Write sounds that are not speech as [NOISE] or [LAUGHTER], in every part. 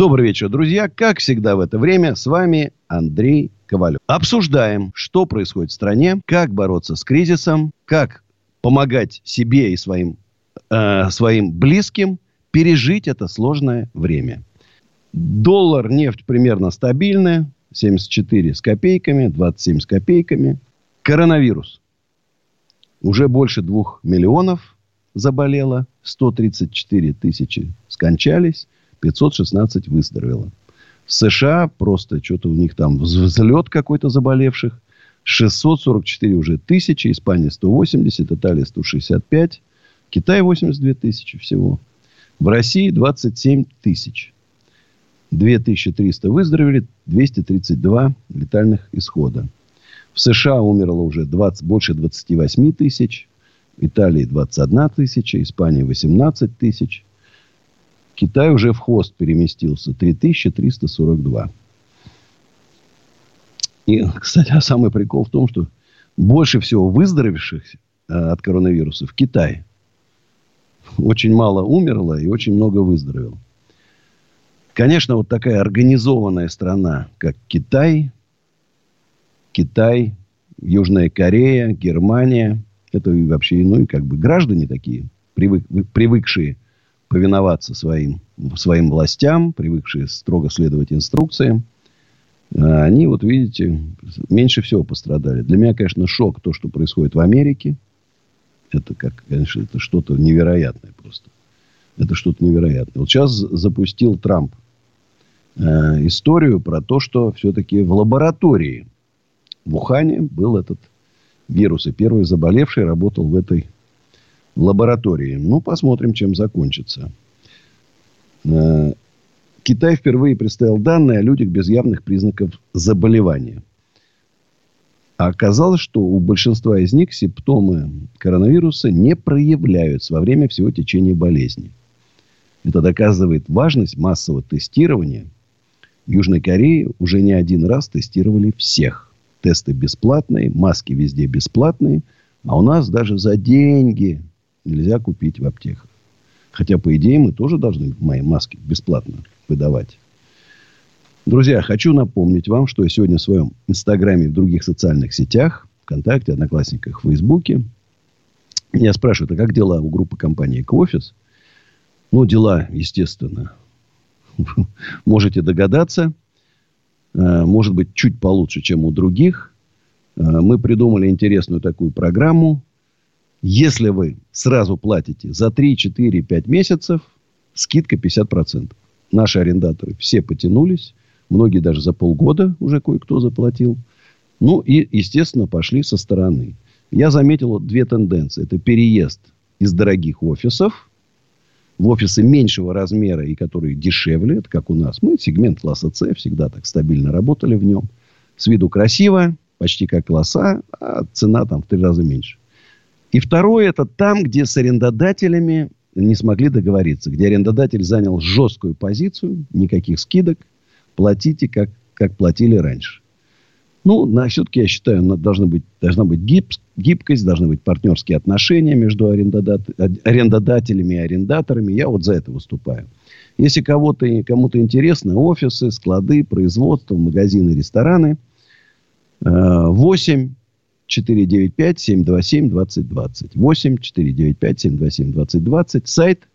Добрый вечер, друзья. Как всегда в это время с вами Андрей Ковалев. Обсуждаем, что происходит в стране, как бороться с кризисом, как помогать себе и своим, э, своим близким пережить это сложное время. Доллар, нефть примерно стабильная. 74 с копейками, 27 с копейками. Коронавирус. Уже больше двух миллионов заболело. 134 тысячи скончались. 516 выздоровело. В США просто что-то у них там взлет какой-то заболевших. 644 уже тысячи, Испания 180, Италия 165, Китай 82 тысячи всего. В России 27 тысяч. 2300 выздоровели, 232 летальных исхода. В США умерло уже 20, больше 28 тысяч, Италии 21 тысяча, Испания 18 тысяч, Китай уже в хвост переместился. 3342. И, кстати, а самый прикол в том, что больше всего выздоровевших э, от коронавируса в Китае. Очень мало умерло и очень много выздоровело. Конечно, вот такая организованная страна, как Китай, Китай, Южная Корея, Германия, это вообще, ну и как бы граждане такие, привык, привыкшие повиноваться своим, своим властям, привыкшие строго следовать инструкциям, а они, вот видите, меньше всего пострадали. Для меня, конечно, шок то, что происходит в Америке. Это, как, конечно, это что-то невероятное просто. Это что-то невероятное. Вот сейчас запустил Трамп э, историю про то, что все-таки в лаборатории в Ухане был этот вирус. И первый заболевший работал в этой лаборатории. Ну, посмотрим, чем закончится. Э, Китай впервые представил данные о людях без явных признаков заболевания. А оказалось, что у большинства из них симптомы коронавируса не проявляются во время всего течения болезни. Это доказывает важность массового тестирования. В Южной Корее уже не один раз тестировали всех. Тесты бесплатные, маски везде бесплатные. А у нас даже за деньги нельзя купить в аптеках. Хотя, по идее, мы тоже должны мои маски бесплатно выдавать. Друзья, хочу напомнить вам, что я сегодня в своем инстаграме и в других социальных сетях, ВКонтакте, Одноклассниках, Фейсбуке, меня спрашивают, а как дела у группы компании «Экоофис»? Ну, дела, естественно, [LAUGHS] можете догадаться. Э, может быть, чуть получше, чем у других. Э, мы придумали интересную такую программу если вы сразу платите за 3, 4, 5 месяцев, скидка 50%. Наши арендаторы все потянулись. Многие даже за полгода уже кое-кто заплатил. Ну и, естественно, пошли со стороны. Я заметил две тенденции. Это переезд из дорогих офисов в офисы меньшего размера и которые дешевле. Это как у нас. Мы сегмент класса С всегда так стабильно работали в нем. С виду красиво, почти как класса, а цена там в три раза меньше. И второе, это там, где с арендодателями не смогли договориться. Где арендодатель занял жесткую позицию, никаких скидок, платите, как, как платили раньше. Ну, на, все-таки, я считаю, должна быть, должна быть гиб, гибкость, должны быть партнерские отношения между арендодат, арендодателями и арендаторами. Я вот за это выступаю. Если кого-то, кому-то интересно, офисы, склады, производство, магазины, рестораны, 8 495-727-2020. 8 495-727-2020. Сайт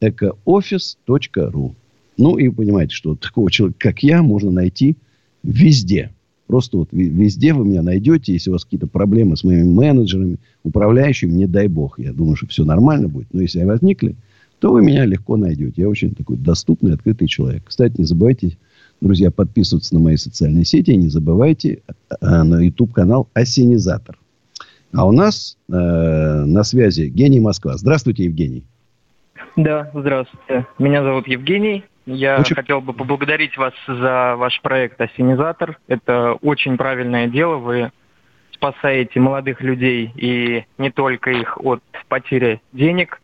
экоофис.ру. Ну, и понимаете, что такого человека, как я, можно найти везде. Просто вот везде вы меня найдете. Если у вас какие-то проблемы с моими менеджерами, управляющими, не дай бог. Я думаю, что все нормально будет. Но если возникли, то вы меня легко найдете. Я очень такой доступный, открытый человек. Кстати, не забывайте Друзья, подписываться на мои социальные сети. И не забывайте э, на YouTube-канал «Осенизатор». А у нас э, на связи Евгений Москва. Здравствуйте, Евгений. Да, здравствуйте. Меня зовут Евгений. Я очень... хотел бы поблагодарить вас за ваш проект «Осенизатор». Это очень правильное дело. Вы спасаете молодых людей и не только их от потери денег.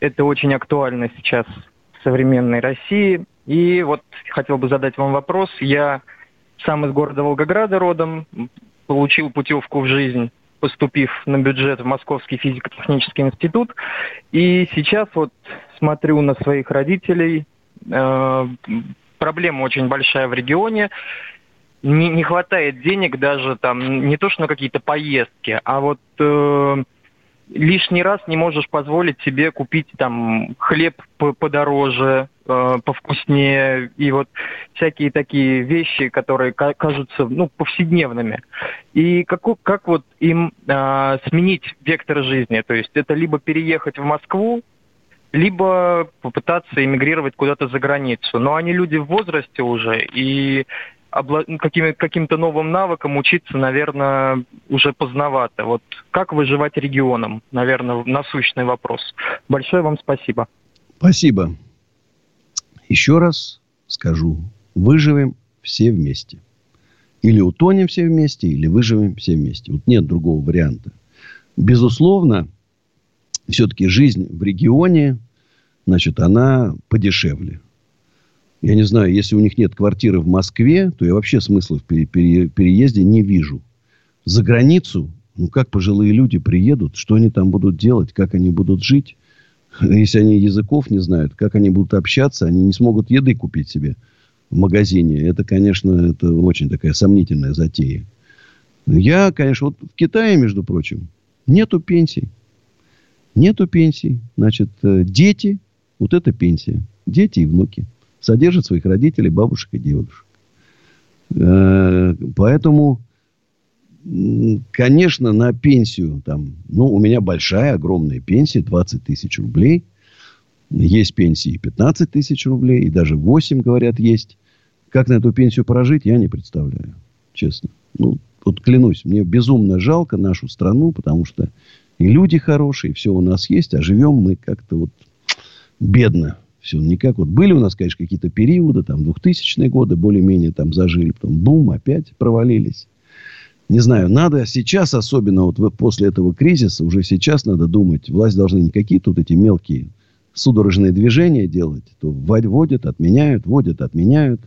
Это очень актуально сейчас в современной России. И вот хотел бы задать вам вопрос. Я сам из города Волгограда родом, получил путевку в жизнь поступив на бюджет в Московский физико-технический институт. И сейчас вот смотрю на своих родителей. Э, проблема очень большая в регионе. Не, не хватает денег даже там не то что на какие-то поездки, а вот э, лишний раз не можешь позволить себе купить там хлеб подороже, э, повкуснее и вот всякие такие вещи, которые кажутся ну повседневными. И как как вот им э, сменить вектор жизни? То есть это либо переехать в Москву, либо попытаться эмигрировать куда-то за границу. Но они люди в возрасте уже, и каким, каким-то новым навыкам учиться, наверное, уже поздновато. Вот как выживать регионом, наверное, насущный вопрос. Большое вам спасибо. Спасибо. Еще раз скажу, выживем все вместе. Или утонем все вместе, или выживем все вместе. Вот нет другого варианта. Безусловно, все-таки жизнь в регионе, значит, она подешевле. Я не знаю, если у них нет квартиры в Москве, то я вообще смысла в пере- пере- переезде не вижу. За границу, ну как пожилые люди приедут, что они там будут делать, как они будут жить. Если они языков не знают, как они будут общаться, они не смогут еды купить себе в магазине. Это, конечно, это очень такая сомнительная затея. Я, конечно, вот в Китае, между прочим, нету пенсий. Нету пенсий. Значит, э, дети, вот это пенсия. Дети и внуки содержит своих родителей, бабушек и дедушек. Э, поэтому, конечно, на пенсию, там, ну, у меня большая, огромная пенсия, 20 тысяч рублей. Есть пенсии 15 тысяч рублей, и даже 8, говорят, есть. Как на эту пенсию прожить, я не представляю, честно. Ну, вот клянусь, мне безумно жалко нашу страну, потому что и люди хорошие, все у нас есть, а живем мы как-то вот бедно все никак. Вот были у нас, конечно, какие-то периоды, там, 2000-е годы, более-менее там зажили, потом бум, опять провалились. Не знаю, надо сейчас, особенно вот после этого кризиса, уже сейчас надо думать, власть должны не какие-то вот эти мелкие судорожные движения делать, то вводят, отменяют, вводят, отменяют.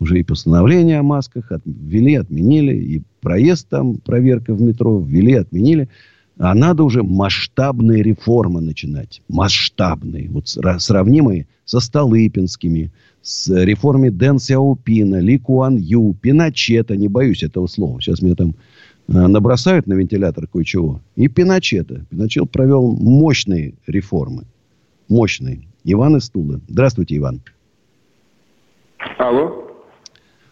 Уже и постановление о масках ввели, отменили, и проезд там, проверка в метро ввели, отменили. А надо уже масштабные реформы начинать. Масштабные. Вот сравнимые со Столыпинскими, с реформой Дэн Сяопина, Ли Куан Ю, Пиночета. Не боюсь этого слова. Сейчас меня там э, набросают на вентилятор кое-чего. И Пиночета. Пиночет провел мощные реформы. Мощные. Иван из Тулы. Здравствуйте, Иван. Алло.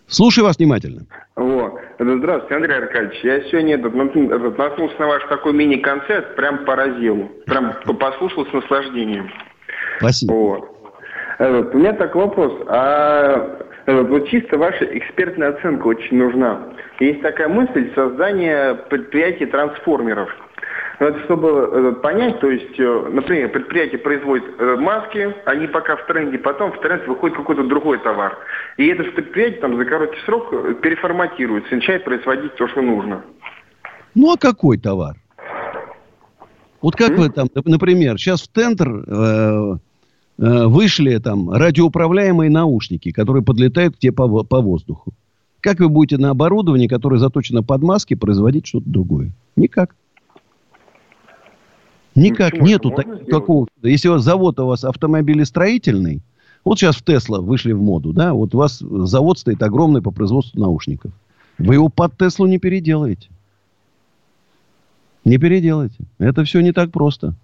Слушаю вас внимательно. Вот. Здравствуйте, Андрей Аркадьевич. Я сегодня этот, этот, наткнулся на ваш такой мини-концерт, прям поразил. Прям послушал с наслаждением. Спасибо. Вот. Этот, у меня такой вопрос. А этот, вот чисто ваша экспертная оценка очень нужна. Есть такая мысль создания предприятий трансформеров. Но это чтобы э, понять, то есть, э, например, предприятие производит э, маски, они пока в тренде, потом в тренд выходит какой-то другой товар. И это предприятие там за короткий срок переформатируется, начинает производить то, что нужно. Ну а какой товар? Вот как mm? вы там, например, сейчас в тендер э, э, вышли там радиоуправляемые наушники, которые подлетают к тебе по, по воздуху. Как вы будете на оборудовании, которое заточено под маски, производить что-то другое? Никак. Никак ну, нету такого. Если у вас завод у вас автомобилестроительный, вот сейчас в Тесла вышли в моду, да, вот у вас завод стоит огромный по производству наушников. Вы его под Теслу не переделаете. Не переделаете. Это все не так просто.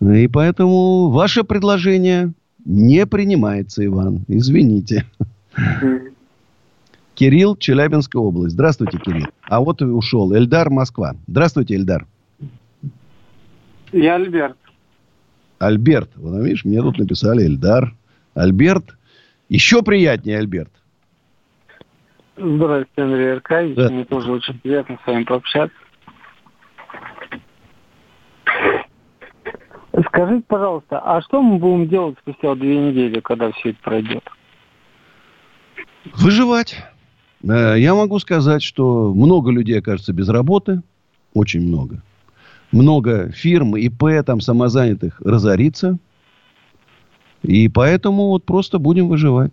И поэтому ваше предложение не принимается, Иван. Извините. Кирилл, Челябинская область. Здравствуйте, Кирилл. А вот и ушел. Эльдар, Москва. Здравствуйте, Эльдар. Я Альберт. Альберт. Вот, видишь, мне тут написали Эльдар. Альберт. Еще приятнее, Альберт. Здравствуйте, Андрей Аркадьевич. Да. Мне тоже очень приятно с вами пообщаться. Скажите, пожалуйста, а что мы будем делать спустя две недели, когда все это пройдет? Выживать. Э, я могу сказать, что много людей окажется без работы. Очень много. Много фирм, ИП, там, самозанятых разорится. И поэтому вот просто будем выживать.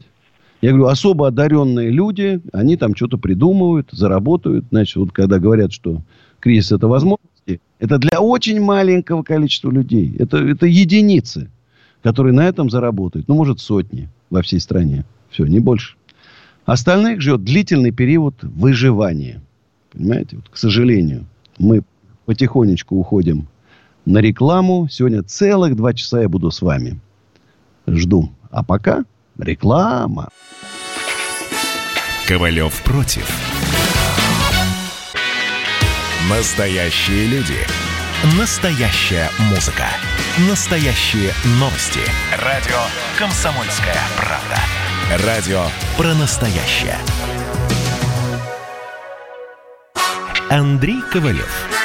Я говорю, особо одаренные люди, они там что-то придумывают, заработают. Значит, вот когда говорят, что кризис это возможности, это для очень маленького количества людей. Это, это единицы, которые на этом заработают. Ну, может, сотни во всей стране. Все, не больше. Остальных ждет длительный период выживания. Понимаете? Вот, к сожалению, мы потихонечку уходим на рекламу. Сегодня целых два часа я буду с вами. Жду. А пока реклама. Ковалев против. Настоящие люди. Настоящая музыка. Настоящие новости. Радио «Комсомольская правда». Радио про настоящее. Андрей Ковалев.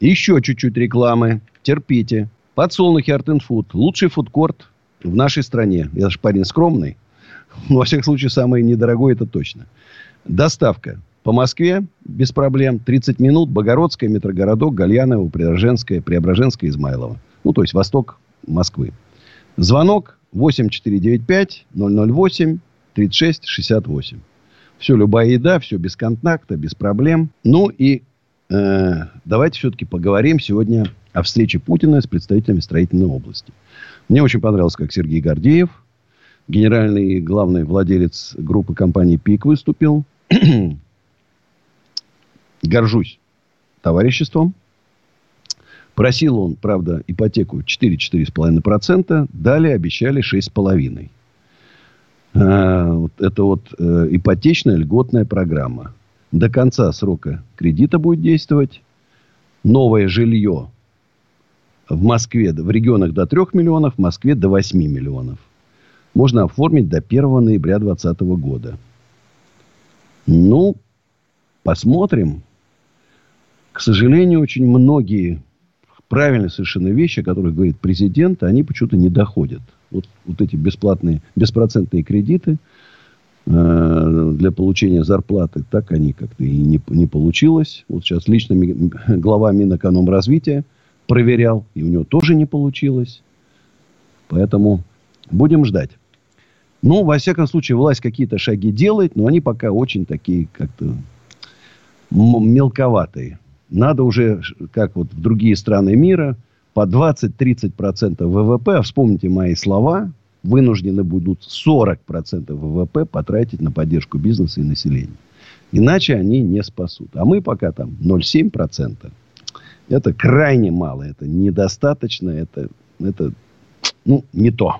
Еще чуть-чуть рекламы. Терпите. Подсолнухи Food. Лучший фудкорт в нашей стране. Я же парень скромный. Но, [LAUGHS] во всяком случае, самый недорогой это точно. Доставка по Москве без проблем. 30 минут. Богородская, метрогородок, Гальяново, Преображенская, Преображенская, Измайлова. Ну, то есть восток Москвы. Звонок 8495 008 36 68. Все, любая еда, все без контакта, без проблем. Ну и э, давайте все-таки поговорим сегодня о встрече Путина с представителями строительной области. Мне очень понравилось, как Сергей Гордеев, генеральный главный владелец группы компании ПИК выступил. [CLEARS THROAT] Горжусь товариществом. Просил он, правда, ипотеку 4-4,5%. Далее обещали 6,5%. А, это вот э, ипотечная льготная программа. До конца срока кредита будет действовать. Новое жилье в Москве, в регионах до 3 миллионов, в Москве до 8 миллионов. Можно оформить до 1 ноября 2020 года. Ну, посмотрим. К сожалению, очень многие правильные совершенно вещи, о которых говорит президент, они почему-то не доходят. Вот, вот эти бесплатные, беспроцентные кредиты для получения зарплаты, так они как-то и не, не получилось. Вот сейчас лично ми, глава Минэкономразвития проверял, и у него тоже не получилось. Поэтому будем ждать. Ну, во всяком случае, власть какие-то шаги делает, но они пока очень такие как-то мелковатые. Надо уже, как вот в другие страны мира, по 20-30% ВВП, а вспомните мои слова, вынуждены будут 40% ВВП потратить на поддержку бизнеса и населения. Иначе они не спасут. А мы пока там 0,7%. Это крайне мало, это недостаточно, это, это ну, не то.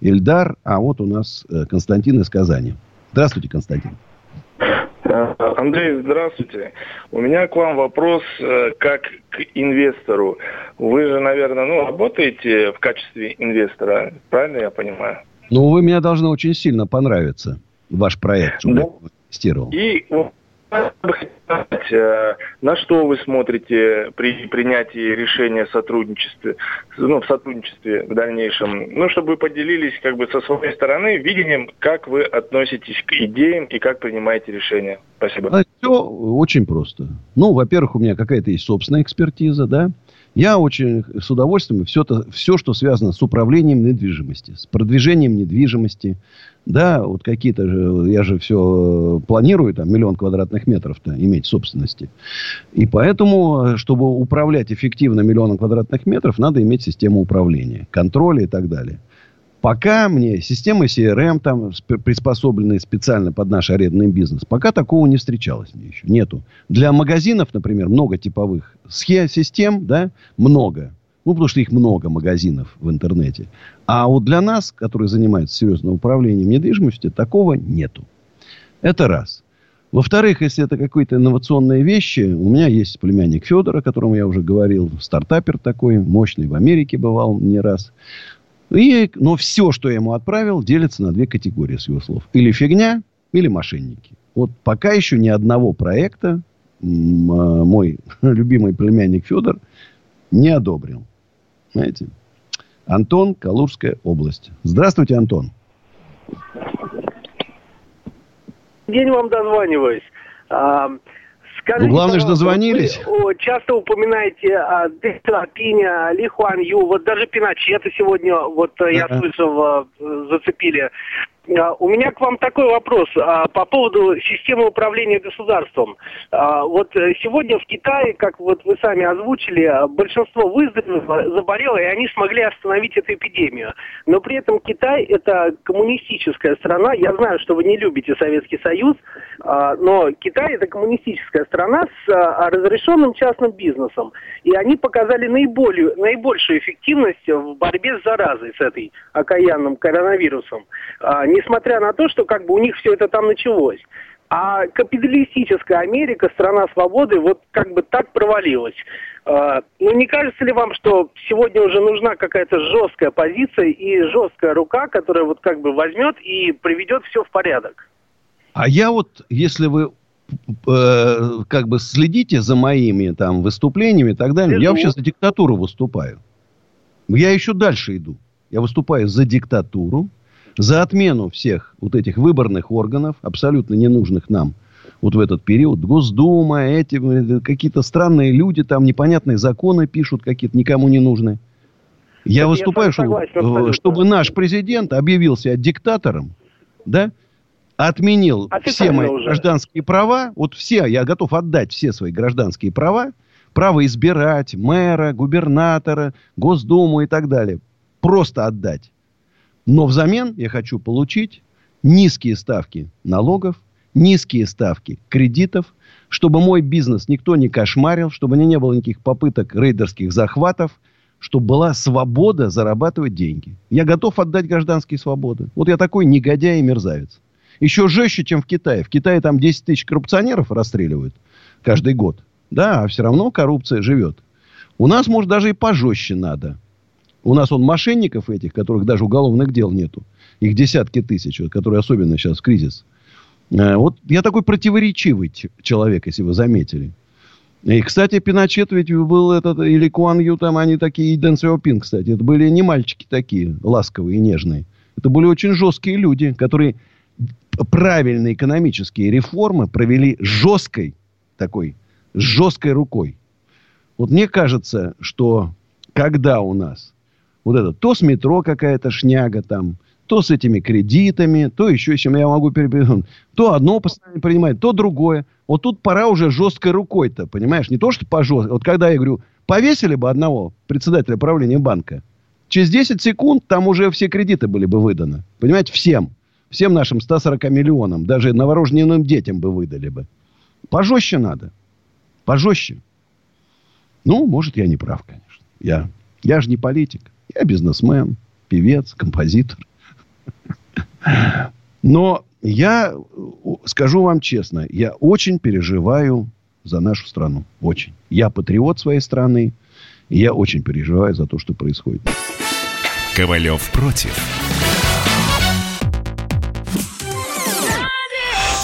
Ильдар, а вот у нас э, Константин из Казани. Здравствуйте, Константин. Э, Андрей, здравствуйте. У меня к вам вопрос э, как к инвестору. Вы же, наверное, ну, работаете в качестве инвестора, правильно я понимаю? Ну, вы мне должны очень сильно понравиться, ваш проект, чтобы да. я инвестировал. И на что вы смотрите при принятии решения о сотрудничестве, ну, в сотрудничестве в дальнейшем? Ну, чтобы вы поделились как бы со своей стороны видением, как вы относитесь к идеям и как принимаете решения. Спасибо. А все очень просто. Ну, во-первых, у меня какая-то есть собственная экспертиза, да. Я очень с удовольствием все, то, все, что связано с управлением недвижимости, с продвижением недвижимости. Да, вот какие-то же, я же все планирую, там, миллион квадратных метров-то иметь собственности. И поэтому, чтобы управлять эффективно миллионом квадратных метров, надо иметь систему управления, контроля и так далее. Пока мне системы CRM, там, приспособленные специально под наш арендный бизнес, пока такого не встречалось мне еще. Нету. Для магазинов, например, много типовых схем, систем, да, много. Ну, потому что их много магазинов в интернете. А вот для нас, которые занимаются серьезным управлением недвижимостью, такого нету. Это раз. Во-вторых, если это какие-то инновационные вещи, у меня есть племянник Федор, о котором я уже говорил, стартапер такой, мощный, в Америке бывал не раз. И, но все, что я ему отправил, делится на две категории, с его слов. Или фигня, или мошенники. Вот пока еще ни одного проекта а, мой [LAUGHS] любимый племянник Федор не одобрил. Знаете? Антон, Калужская область. Здравствуйте, Антон день вам дозваниваюсь. Скажите, ну, главное же дозвонились. Вы часто упоминаете а, Дэн Пиня, Ли Хуан Ю, вот даже Пиночета сегодня, вот uh-huh. я слышал, а, зацепили. А, у меня к вам такой вопрос а, по поводу системы управления государством. А, вот э, сегодня в Китае, как вот вы сами озвучили, большинство выздоровело, заболело, и они смогли остановить эту эпидемию. Но при этом Китай – это коммунистическая страна. Я знаю, что вы не любите Советский Союз, но Китай – это коммунистическая страна с разрешенным частным бизнесом. И они показали наиболее, наибольшую эффективность в борьбе с заразой, с этой окаянным коронавирусом несмотря на то, что как бы у них все это там началось. А капиталистическая Америка, страна свободы, вот как бы так провалилась. А, ну, не кажется ли вам, что сегодня уже нужна какая-то жесткая позиция и жесткая рука, которая вот как бы возьмет и приведет все в порядок? А я вот, если вы э, как бы следите за моими там выступлениями и так далее, Слежу. я вообще за диктатуру выступаю. Я еще дальше иду. Я выступаю за диктатуру, за отмену всех вот этих выборных органов, абсолютно ненужных нам вот в этот период. Госдума, эти какие-то странные люди, там непонятные законы пишут какие-то, никому не нужны. Я Это выступаю, я согласен, чтобы, чтобы наш президент объявил себя диктатором, да, отменил а все мои уже. гражданские права, вот все, я готов отдать все свои гражданские права, право избирать мэра, губернатора, Госдуму и так далее, просто отдать. Но взамен я хочу получить низкие ставки налогов, низкие ставки кредитов, чтобы мой бизнес никто не кошмарил, чтобы не было никаких попыток рейдерских захватов, чтобы была свобода зарабатывать деньги. Я готов отдать гражданские свободы. Вот я такой негодяй и мерзавец. Еще жестче, чем в Китае. В Китае там 10 тысяч коррупционеров расстреливают каждый год. Да, а все равно коррупция живет. У нас, может, даже и пожестче надо. У нас он мошенников этих, которых даже уголовных дел нету. Их десятки тысяч, которые особенно сейчас в кризис. Э, вот я такой противоречивый человек, если вы заметили. И, кстати, Пиночет ведь был этот, или Куан Ю, там они такие, и Дэн Сяопин, кстати. Это были не мальчики такие, ласковые и нежные. Это были очень жесткие люди, которые правильные экономические реформы провели жесткой такой, жесткой рукой. Вот мне кажется, что когда у нас вот это, то с метро какая-то шняга там, то с этими кредитами, то еще чем я могу перебить. То одно постоянно принимать, то другое. Вот тут пора уже жесткой рукой-то, понимаешь? Не то, что по жесткой. Вот когда я говорю, повесили бы одного председателя правления банка, через 10 секунд там уже все кредиты были бы выданы. Понимаете, всем. Всем нашим 140 миллионам, даже новорожденным детям бы выдали бы. Пожестче надо. Пожестче. Ну, может, я не прав, конечно. Я, я же не политик. Я бизнесмен, певец, композитор. Но я скажу вам честно, я очень переживаю за нашу страну. Очень. Я патриот своей страны. И я очень переживаю за то, что происходит. Ковалев против.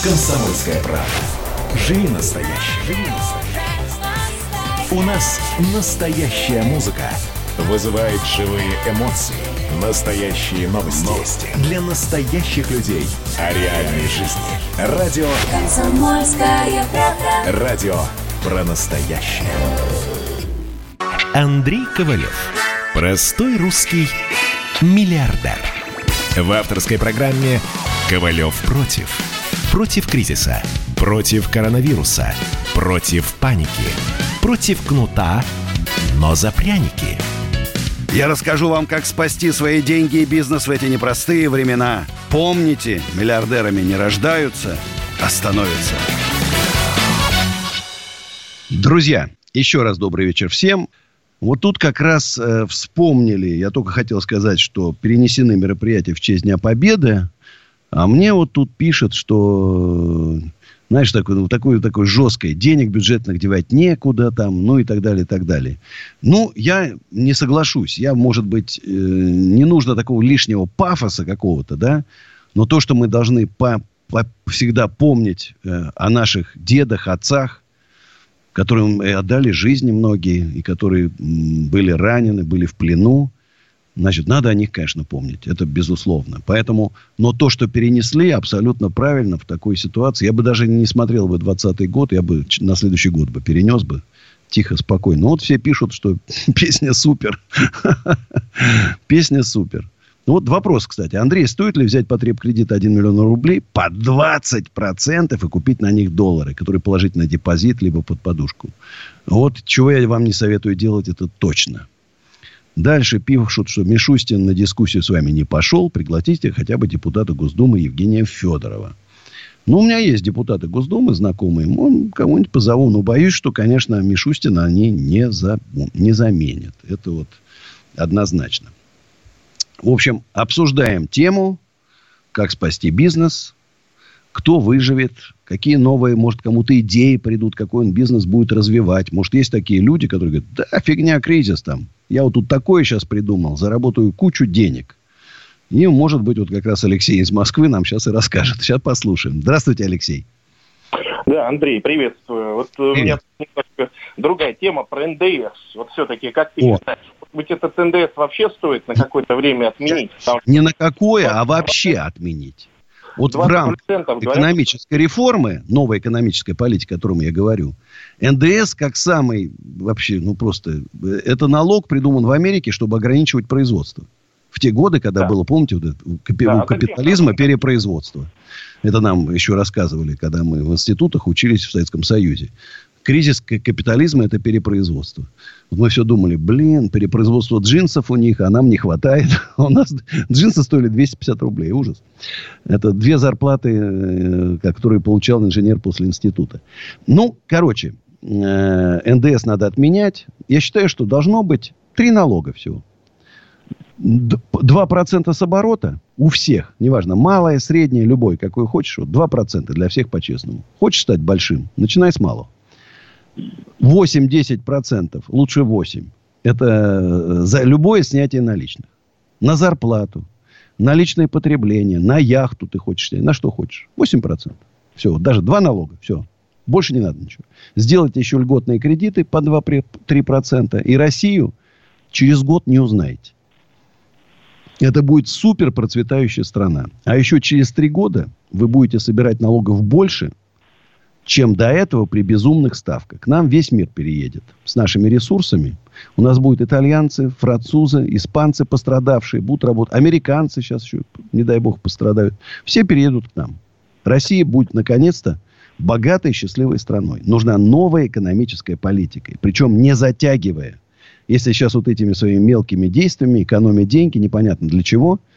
Комсомольская правда. Живи настоящий. У нас настоящая музыка вызывает живые эмоции. Настоящие новости. новости. Для настоящих людей. О реальной жизни. Радио «Комсомольская правда». Радио про настоящее. Андрей Ковалев. Простой русский миллиардер. В авторской программе «Ковалев против». Против кризиса. Против коронавируса. Против паники. Против кнута, но за пряники – я расскажу вам, как спасти свои деньги и бизнес в эти непростые времена. Помните, миллиардерами не рождаются, а становятся. Друзья, еще раз добрый вечер всем. Вот тут как раз э, вспомнили, я только хотел сказать, что перенесены мероприятия в честь Дня Победы, а мне вот тут пишет, что, знаешь, такое, ну, такое, такое жесткое, денег бюджетных девать некуда там, ну и так далее, и так далее. Ну, я не соглашусь. Я, может быть, э, не нужно такого лишнего пафоса какого-то, да, но то, что мы должны по, по, всегда помнить э, о наших дедах, отцах, которым отдали жизни многие, и которые были ранены, были в плену. Значит, надо о них, конечно, помнить. Это безусловно. Поэтому, но то, что перенесли, абсолютно правильно в такой ситуации. Я бы даже не смотрел бы 20 год, я бы на следующий год бы перенес бы. Тихо, спокойно. Вот все пишут, что [LAUGHS] песня супер. [LAUGHS] Песня супер. Ну, вот вопрос, кстати. Андрей, стоит ли взять потреб кредит 1 миллион рублей по 20% и купить на них доллары, которые положить на депозит, либо под подушку? Вот чего я вам не советую делать, это точно. Дальше пишут, что Мишустин на дискуссию с вами не пошел. Пригласите хотя бы депутата Госдумы Евгения Федорова. Ну, у меня есть депутаты Госдумы знакомые. Он кого-нибудь позову. Но боюсь, что, конечно, Мишустина они не, за, не заменят. Это вот однозначно. В общем, обсуждаем тему, как спасти бизнес, кто выживет, какие новые, может, кому-то идеи придут, какой он бизнес будет развивать. Может, есть такие люди, которые говорят, да, фигня, кризис там. Я вот тут такое сейчас придумал, заработаю кучу денег. И, может быть, вот как раз Алексей из Москвы нам сейчас и расскажет. Сейчас послушаем. Здравствуйте, Алексей. Да, Андрей, приветствую. Вот Привет. у меня немножко другая тема про ндс. Вот все-таки, как ты О. считаешь, быть, этот НДС вообще стоит на какое-то время отменить? Потому... Не на какое, а вообще отменить. Вот в рамках экономической реформы, новой экономической политики, о котором я говорю, НДС как самый вообще, ну просто, это налог придуман в Америке, чтобы ограничивать производство. В те годы, когда да. было, помните, вот капи- да, у капитализма перепроизводство. Это нам еще рассказывали, когда мы в институтах учились в Советском Союзе. Кризис капитализма – это перепроизводство. Вот мы все думали, блин, перепроизводство джинсов у них, а нам не хватает. [LAUGHS] У нас джинсы стоили 250 рублей. Ужас. Это две зарплаты, э, которые получал инженер после института. Ну, короче, э, НДС надо отменять. Я считаю, что должно быть три налога всего. 2% с оборота у всех, неважно, малое, среднее, любой, какой хочешь, вот 2% для всех по-честному. Хочешь стать большим, начинай с малого. 8-10%, лучше 8%. Это э, за любое снятие наличных. На зарплату, на личное потребление, на яхту ты хочешь на что хочешь. 8%. Все, даже два налога, все. Больше не надо ничего. Сделайте еще льготные кредиты по 2-3%. И Россию через год не узнаете. Это будет супер процветающая страна. А еще через три года вы будете собирать налогов больше, чем до этого при безумных ставках. К нам весь мир переедет с нашими ресурсами. У нас будут итальянцы, французы, испанцы пострадавшие, будут работать. Американцы сейчас еще, не дай бог, пострадают. Все переедут к нам. Россия будет, наконец-то, богатой счастливой страной. Нужна новая экономическая политика. Причем не затягивая. Если сейчас вот этими своими мелкими действиями экономить деньги, непонятно для чего –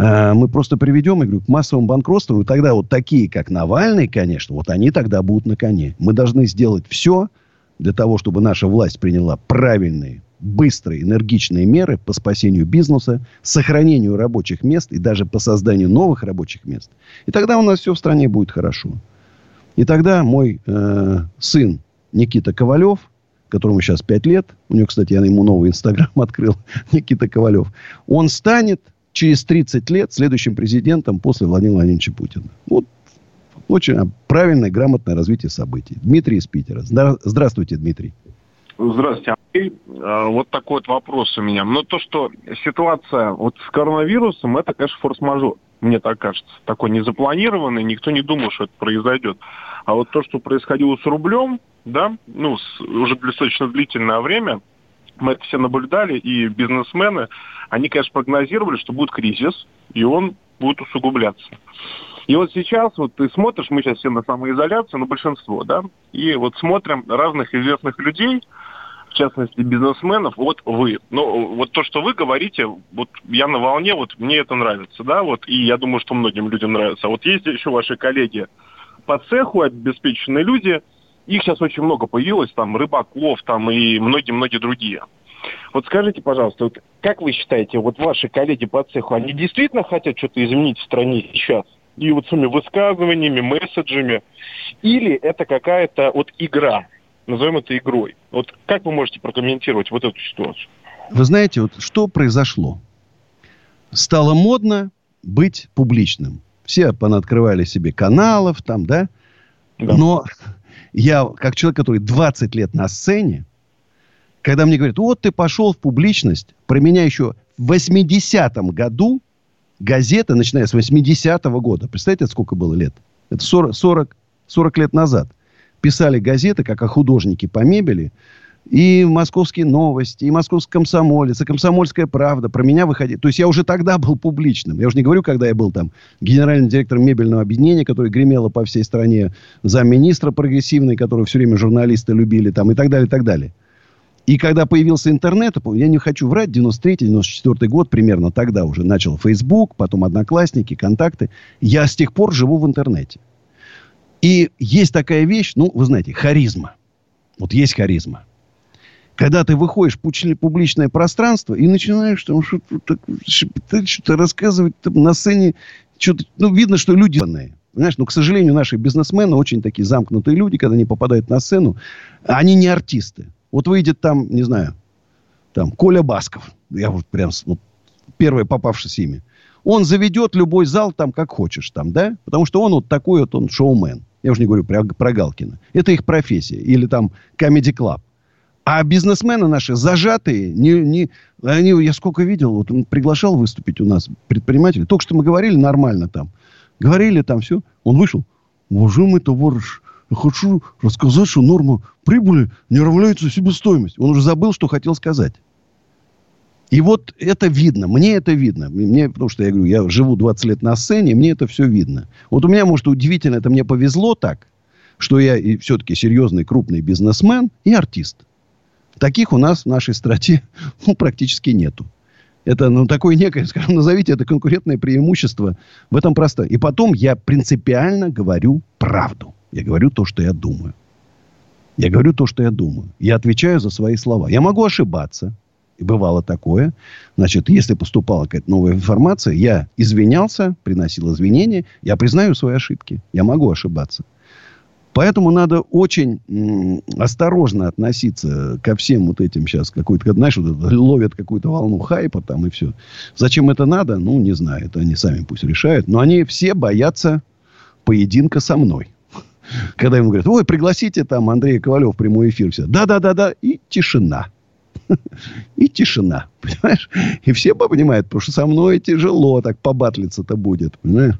Э, мы просто приведем, говорю, к массовому банкротству, и тогда вот такие, как Навальный, конечно, вот они тогда будут на коне. Мы должны сделать все для того, чтобы наша власть приняла правильные, быстрые, энергичные меры по спасению бизнеса, сохранению рабочих мест и даже по созданию новых рабочих мест. И тогда у нас все в стране будет хорошо. И тогда мой э, сын Никита Ковалев, которому сейчас 5 лет, у него, кстати, я ему новый инстаграм [LAUGHS] открыл, [LAUGHS] Никита Ковалев, он станет через 30 лет следующим президентом после Владимира Владимировича Путина. Вот очень правильное, грамотное развитие событий. Дмитрий из Питера. Здравствуйте, Дмитрий. Здравствуйте, Андрей. А, вот такой вот вопрос у меня. Но то, что ситуация вот с коронавирусом, это, конечно, форс-мажор. Мне так кажется. Такой незапланированный, никто не думал, что это произойдет. А вот то, что происходило с рублем, да, ну, с, уже достаточно длительное время, мы это все наблюдали, и бизнесмены, они, конечно, прогнозировали, что будет кризис, и он будет усугубляться. И вот сейчас, вот ты смотришь, мы сейчас все на самоизоляции, ну, большинство, да, и вот смотрим разных известных людей, в частности, бизнесменов, вот вы. Ну, вот то, что вы говорите, вот я на волне, вот мне это нравится, да, вот, и я думаю, что многим людям нравится. А вот есть еще ваши коллеги по цеху, обеспеченные люди, их сейчас очень много появилось, там, Рыбаков, там, и многие-многие другие. Вот скажите, пожалуйста, вот как вы считаете, вот ваши коллеги по цеху, они действительно хотят что-то изменить в стране сейчас? И вот своими высказываниями, месседжами? Или это какая-то вот игра? Назовем это игрой. Вот как вы можете прокомментировать вот эту ситуацию? Вы знаете, вот что произошло? Стало модно быть публичным. Все понаоткрывали себе каналов там, да? да? Но я, как человек, который 20 лет на сцене, когда мне говорят, вот ты пошел в публичность, про меня еще в 80-м году газета, начиная с 80-го года, представляете, сколько было лет? Это 40, 40, 40 лет назад. Писали газеты, как о художнике по мебели, и «Московские новости», и «Московский комсомолец», и «Комсомольская правда» про меня выходили. То есть я уже тогда был публичным. Я уже не говорю, когда я был там генеральным директором мебельного объединения, который гремело по всей стране, замминистра прогрессивный, которого все время журналисты любили, там, и так далее, и так далее. И когда появился интернет, я не хочу врать, 93-94 год примерно тогда уже начал Facebook, потом Одноклассники, Контакты. Я с тех пор живу в интернете. И есть такая вещь, ну, вы знаете, харизма. Вот есть харизма. Когда ты выходишь в публичное пространство и начинаешь там что-то, что-то рассказывать там, на сцене, что-то, ну, видно, что люди... Знаешь, но, к сожалению, наши бизнесмены очень такие замкнутые люди, когда они попадают на сцену, они не артисты. Вот выйдет там, не знаю, там, Коля Басков. Я вот прям вот, первое попавшееся имя. Он заведет любой зал там как хочешь, там, да? Потому что он вот такой вот, он шоумен. Я уже не говорю про, про Галкина. Это их профессия. Или там Comedy Club. А бизнесмены наши зажатые, не, не, они, я сколько видел, вот он приглашал выступить у нас предприниматели. Только что мы говорили нормально там. Говорили там все. Он вышел. Уважаемый товарищ, я хочу рассказать, что норма прибыли не равняется себестоимости. Он уже забыл, что хотел сказать. И вот это видно, мне это видно. Мне, потому что я говорю, я живу 20 лет на сцене, мне это все видно. Вот у меня, может, удивительно, это мне повезло так, что я и все-таки серьезный крупный бизнесмен и артист. Таких у нас в нашей стране [LAUGHS] ну, практически нету. Это ну, такое некое, [LAUGHS] скажем, назовите это конкурентное преимущество. В этом просто. И потом я принципиально говорю правду. Я говорю то, что я думаю. Я говорю то, что я думаю. Я отвечаю за свои слова. Я могу ошибаться. И бывало такое. Значит, если поступала какая-то новая информация, я извинялся, приносил извинения. Я признаю свои ошибки. Я могу ошибаться. Поэтому надо очень осторожно относиться ко всем вот этим сейчас. Какой-то, знаешь, вот ловят какую-то волну хайпа там и все. Зачем это надо? Ну, не знаю. Это они сами пусть решают. Но они все боятся поединка со мной. [LAUGHS] Когда ему говорят, ой, пригласите там Андрея Ковалева в прямой эфир. Все. Да-да-да-да. И тишина. [LAUGHS] И тишина. [LAUGHS] Понимаешь? И все понимают, потому что со мной тяжело так побатлиться-то будет. Понимаешь?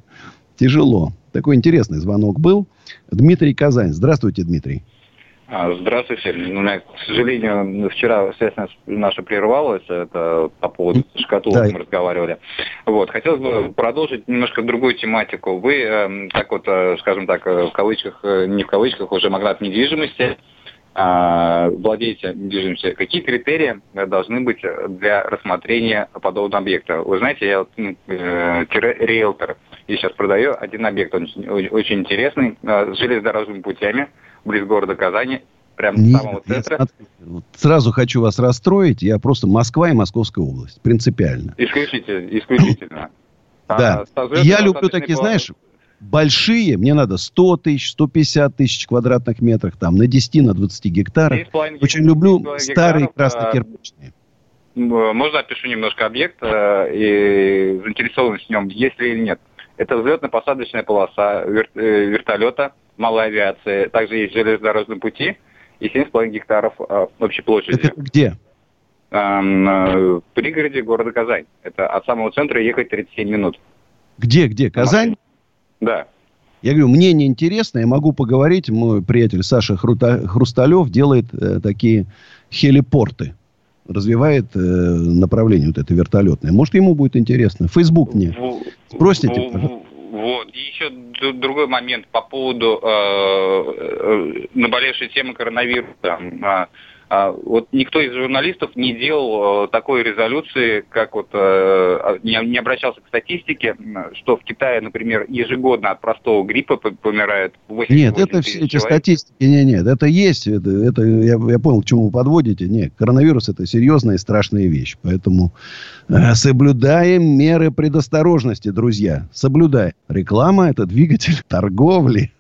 Тяжело. Такой интересный звонок был. Дмитрий Казань. Здравствуйте, Дмитрий. А, здравствуйте. У меня, к сожалению, вчера связь наша прервалась. Это по поводу шкатулок да. мы разговаривали. Вот. Хотелось бы продолжить немножко другую тематику. Вы, э, так вот, э, скажем так, э, в кавычках, э, не в кавычках, уже магнат недвижимости, э, владеете недвижимостью. Какие критерии должны быть для рассмотрения подобного объекта? Вы знаете, я ну, э, риэлтор. И сейчас продаю один объект, он очень, интересный, э, с железнодорожными путями близ города Казани, прям Нет, самого центра. Смотри, сразу хочу вас расстроить. Я просто Москва и Московская область. Принципиально. Исключительно. исключительно. Да. А, я люблю такие, знаешь, большие. Мне надо 100 тысяч, 150 тысяч квадратных метрах. Там на 10, на 20 гектарах. Очень люблю старые красные кирпичные. Можно опишу немножко объект э, и заинтересованность в нем, есть ли или нет. Это взлетно-посадочная полоса вер- э, вертолета малой авиации. Также есть железнодорожные пути и 7,5 гектаров э, общей площади. Это где? Эм, э, в пригороде города Казань. Это от самого центра ехать 37 минут. Где, где? Казань? Да. Я говорю, мне не интересно, я могу поговорить. Мой приятель Саша Хрута, Хрусталев делает э, такие хелипорты. Развивает э, направление вот это вертолетное. Может, ему будет интересно. Фейсбук мне. Спросите, пожалуйста. Вот. И еще другой момент по поводу э, э, наболевшей темы коронавируса. А, вот никто из журналистов не делал такой резолюции, как вот не обращался к статистике, что в Китае, например, ежегодно от простого гриппа помирает 8 Нет, это все эти статистики, нет, нет, это есть, это, это я, я понял, к чему вы подводите. Нет, коронавирус это серьезная и страшная вещь, поэтому э, соблюдаем меры предосторожности, друзья, соблюдаем. Реклама это двигатель [LAUGHS] торговли.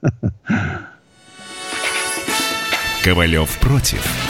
Ковалев против.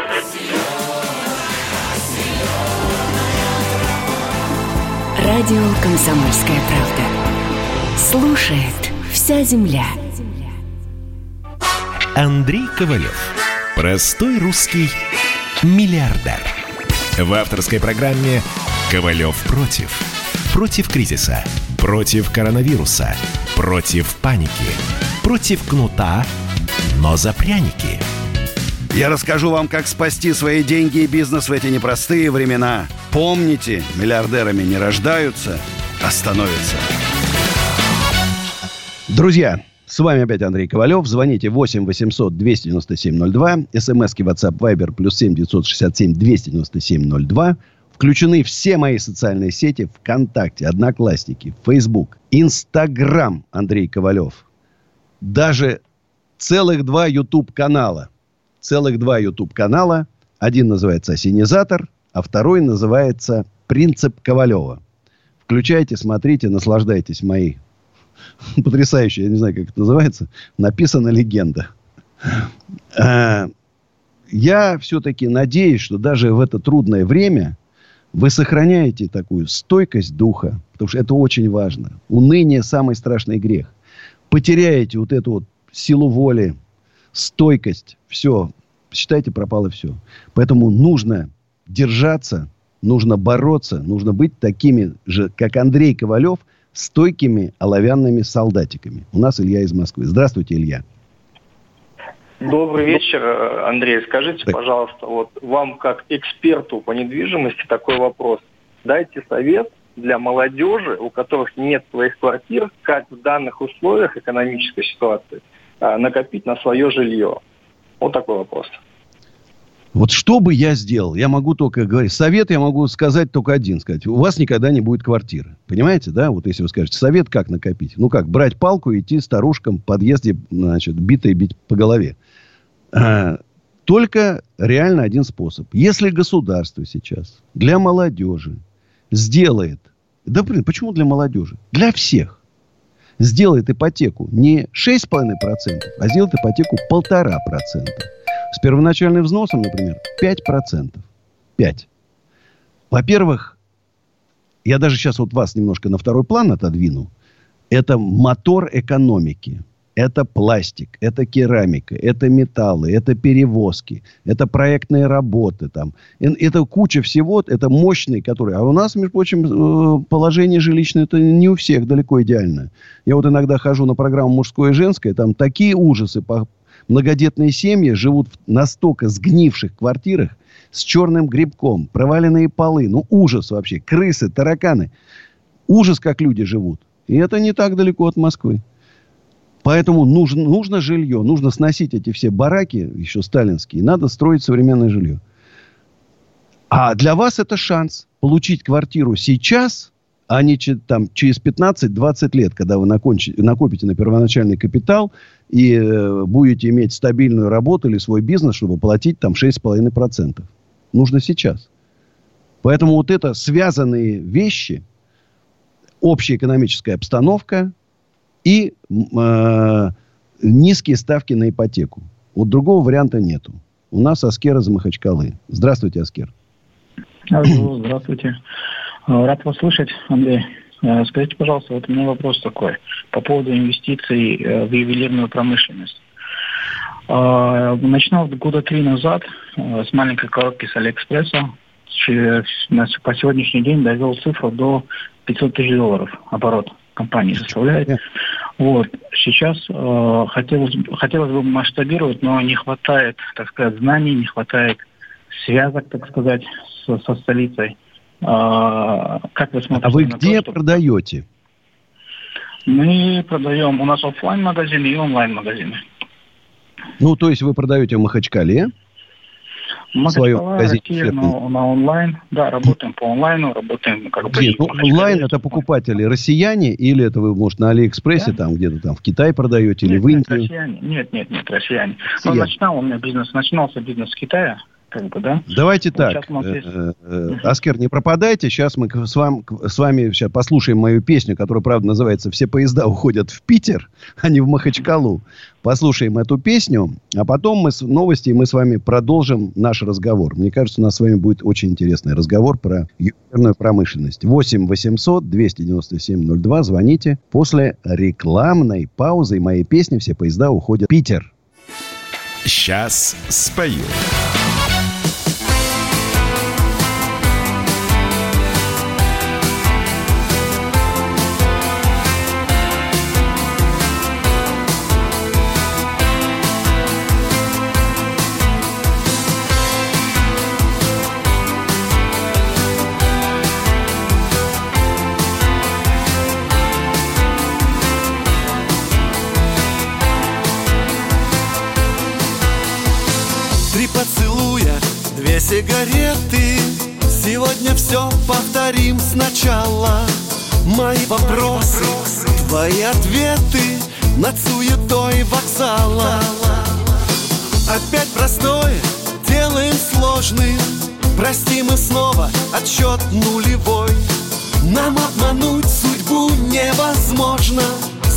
Радио «Комсомольская правда». Слушает вся земля. Андрей Ковалев. Простой русский миллиардер. В авторской программе «Ковалев против». Против кризиса. Против коронавируса. Против паники. Против кнута, но за пряники. Я расскажу вам, как спасти свои деньги и бизнес в эти непростые времена – Помните, миллиардерами не рождаются, а становятся. Друзья, с вами опять Андрей Ковалев. Звоните 8 800 297 02. СМСки WhatsApp Viber плюс 7 967 297 02. Включены все мои социальные сети ВКонтакте, Одноклассники, Facebook, Инстаграм Андрей Ковалев. Даже целых два YouTube канала. Целых два YouTube канала. Один называется «Осенизатор», а второй называется «Принцип Ковалева». Включайте, смотрите, наслаждайтесь моей [LAUGHS] потрясающей, я не знаю, как это называется, написана легенда. А, я все-таки надеюсь, что даже в это трудное время вы сохраняете такую стойкость духа, потому что это очень важно. Уныние – самый страшный грех. Потеряете вот эту вот силу воли, стойкость, все, считайте, пропало все. Поэтому нужно держаться, нужно бороться, нужно быть такими же, как Андрей Ковалев, стойкими оловянными солдатиками. У нас Илья из Москвы. Здравствуйте, Илья. Добрый вечер, Андрей. Скажите, так. пожалуйста, вот вам как эксперту по недвижимости такой вопрос. Дайте совет для молодежи, у которых нет своих квартир, как в данных условиях экономической ситуации а, накопить на свое жилье. Вот такой вопрос. Вот что бы я сделал? Я могу только говорить. Совет я могу сказать только один. Сказать, у вас никогда не будет квартиры. Понимаете, да? Вот если вы скажете, совет как накопить? Ну как, брать палку и идти старушкам в подъезде, значит, битой бить по голове. А, только реально один способ. Если государство сейчас для молодежи сделает... Да, блин, почему для молодежи? Для всех. Сделает ипотеку не 6,5%, а сделает ипотеку 1,5%. С первоначальным взносом, например, 5%. 5. Во-первых, я даже сейчас вот вас немножко на второй план отодвину. Это мотор экономики. Это пластик, это керамика, это металлы, это перевозки, это проектные работы. Там. Это куча всего, это мощный, который... А у нас, между прочим, э, положение жилищное, это не у всех далеко идеально. Я вот иногда хожу на программу «Мужское и женское», там такие ужасы по, многодетные семьи живут в настолько сгнивших квартирах с черным грибком, проваленные полы. Ну, ужас вообще. Крысы, тараканы. Ужас, как люди живут. И это не так далеко от Москвы. Поэтому нужно, нужно жилье. Нужно сносить эти все бараки, еще сталинские. Надо строить современное жилье. А для вас это шанс получить квартиру сейчас а не там, через 15-20 лет, когда вы накончите, накопите на первоначальный капитал и э, будете иметь стабильную работу или свой бизнес, чтобы платить там 6,5%. Нужно сейчас. Поэтому вот это связанные вещи, общая экономическая обстановка и э, низкие ставки на ипотеку. Вот другого варианта нету. У нас Аскер из Махачкалы. Здравствуйте, Аскер. Здравствуйте. Рад вас слышать, Андрей. Скажите, пожалуйста, вот у меня вопрос такой по поводу инвестиций в ювелирную промышленность. Начинал года три назад с маленькой коробки с Алиэкспресса. По сегодняшний день довел цифру до 500 тысяч долларов оборот компании составляет. Вот. Сейчас э, хотелось, хотелось бы масштабировать, но не хватает, так сказать, знаний, не хватает связок, так сказать, со, со столицей. Как вы смотрите? А вы где то, продаете? Мы продаем, у нас офлайн магазины и онлайн магазины. Ну, то есть вы продаете в Махачкале? Махачкала, Россия на, на онлайн. Да, работаем по онлайну, работаем как бы... Нет, ну, онлайн это покупатели россияне или это вы, может, на Алиэкспрессе да? там где-то там в Китай продаете нет, или в Индию? Нет, россияне. Нет, нет, нет, россияне. Ну, начинал у меня бизнес, начинался бизнес с Китая, как бы, да? Давайте вот так, здесь... Э, э, Аскер, не пропадайте. Сейчас мы с вами, с вами сейчас послушаем мою песню, которая, правда, называется «Все поезда уходят в Питер, а не в Махачкалу». Послушаем эту песню, а потом мы с новости, и мы с вами продолжим наш разговор. Мне кажется, у нас с вами будет очень интересный разговор про ювелирную промышленность. 8 800 297 02. Звоните. После рекламной паузы и моей песни «Все поезда уходят в Питер». Сейчас спою. Сигареты. Сегодня все повторим сначала. Мои вопросы, твои ответы Над суетой вокзала. Опять простое делаем сложным. Прости, мы снова отсчет нулевой. Нам обмануть судьбу невозможно.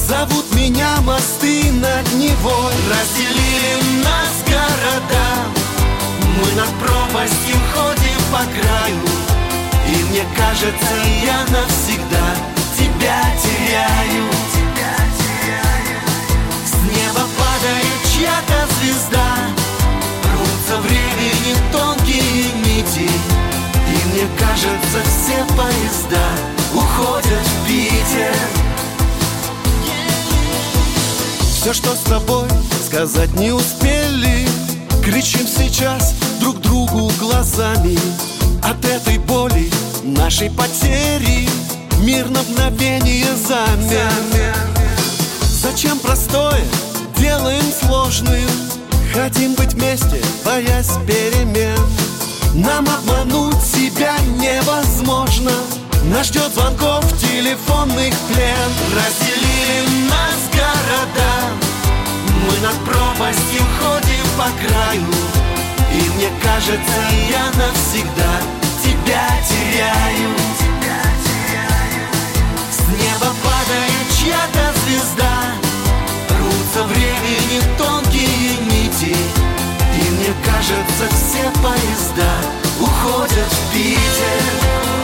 Зовут меня мосты над Невой. Разделили нас города мы над пропастью ходим по краю. И мне кажется, я навсегда тебя теряю. С неба падает чья-то звезда. Рвутся времени тонкие нити. И мне кажется, все поезда уходят в Питер. Все, что с тобой сказать не успели Кричим сейчас друг другу глазами От этой боли, нашей потери. Мир на мгновение замер. Зачем простое делаем сложным Хотим быть вместе, боясь перемен. Нам обмануть себя невозможно. Нас ждет звонков телефонных плен. Разделили нас города. Мы над пропастью ходим по краю. И мне кажется, я навсегда тебя теряю. С неба падает чья-то звезда. Рвутся времени тонкие нити. И мне кажется, все поезда уходят в Питер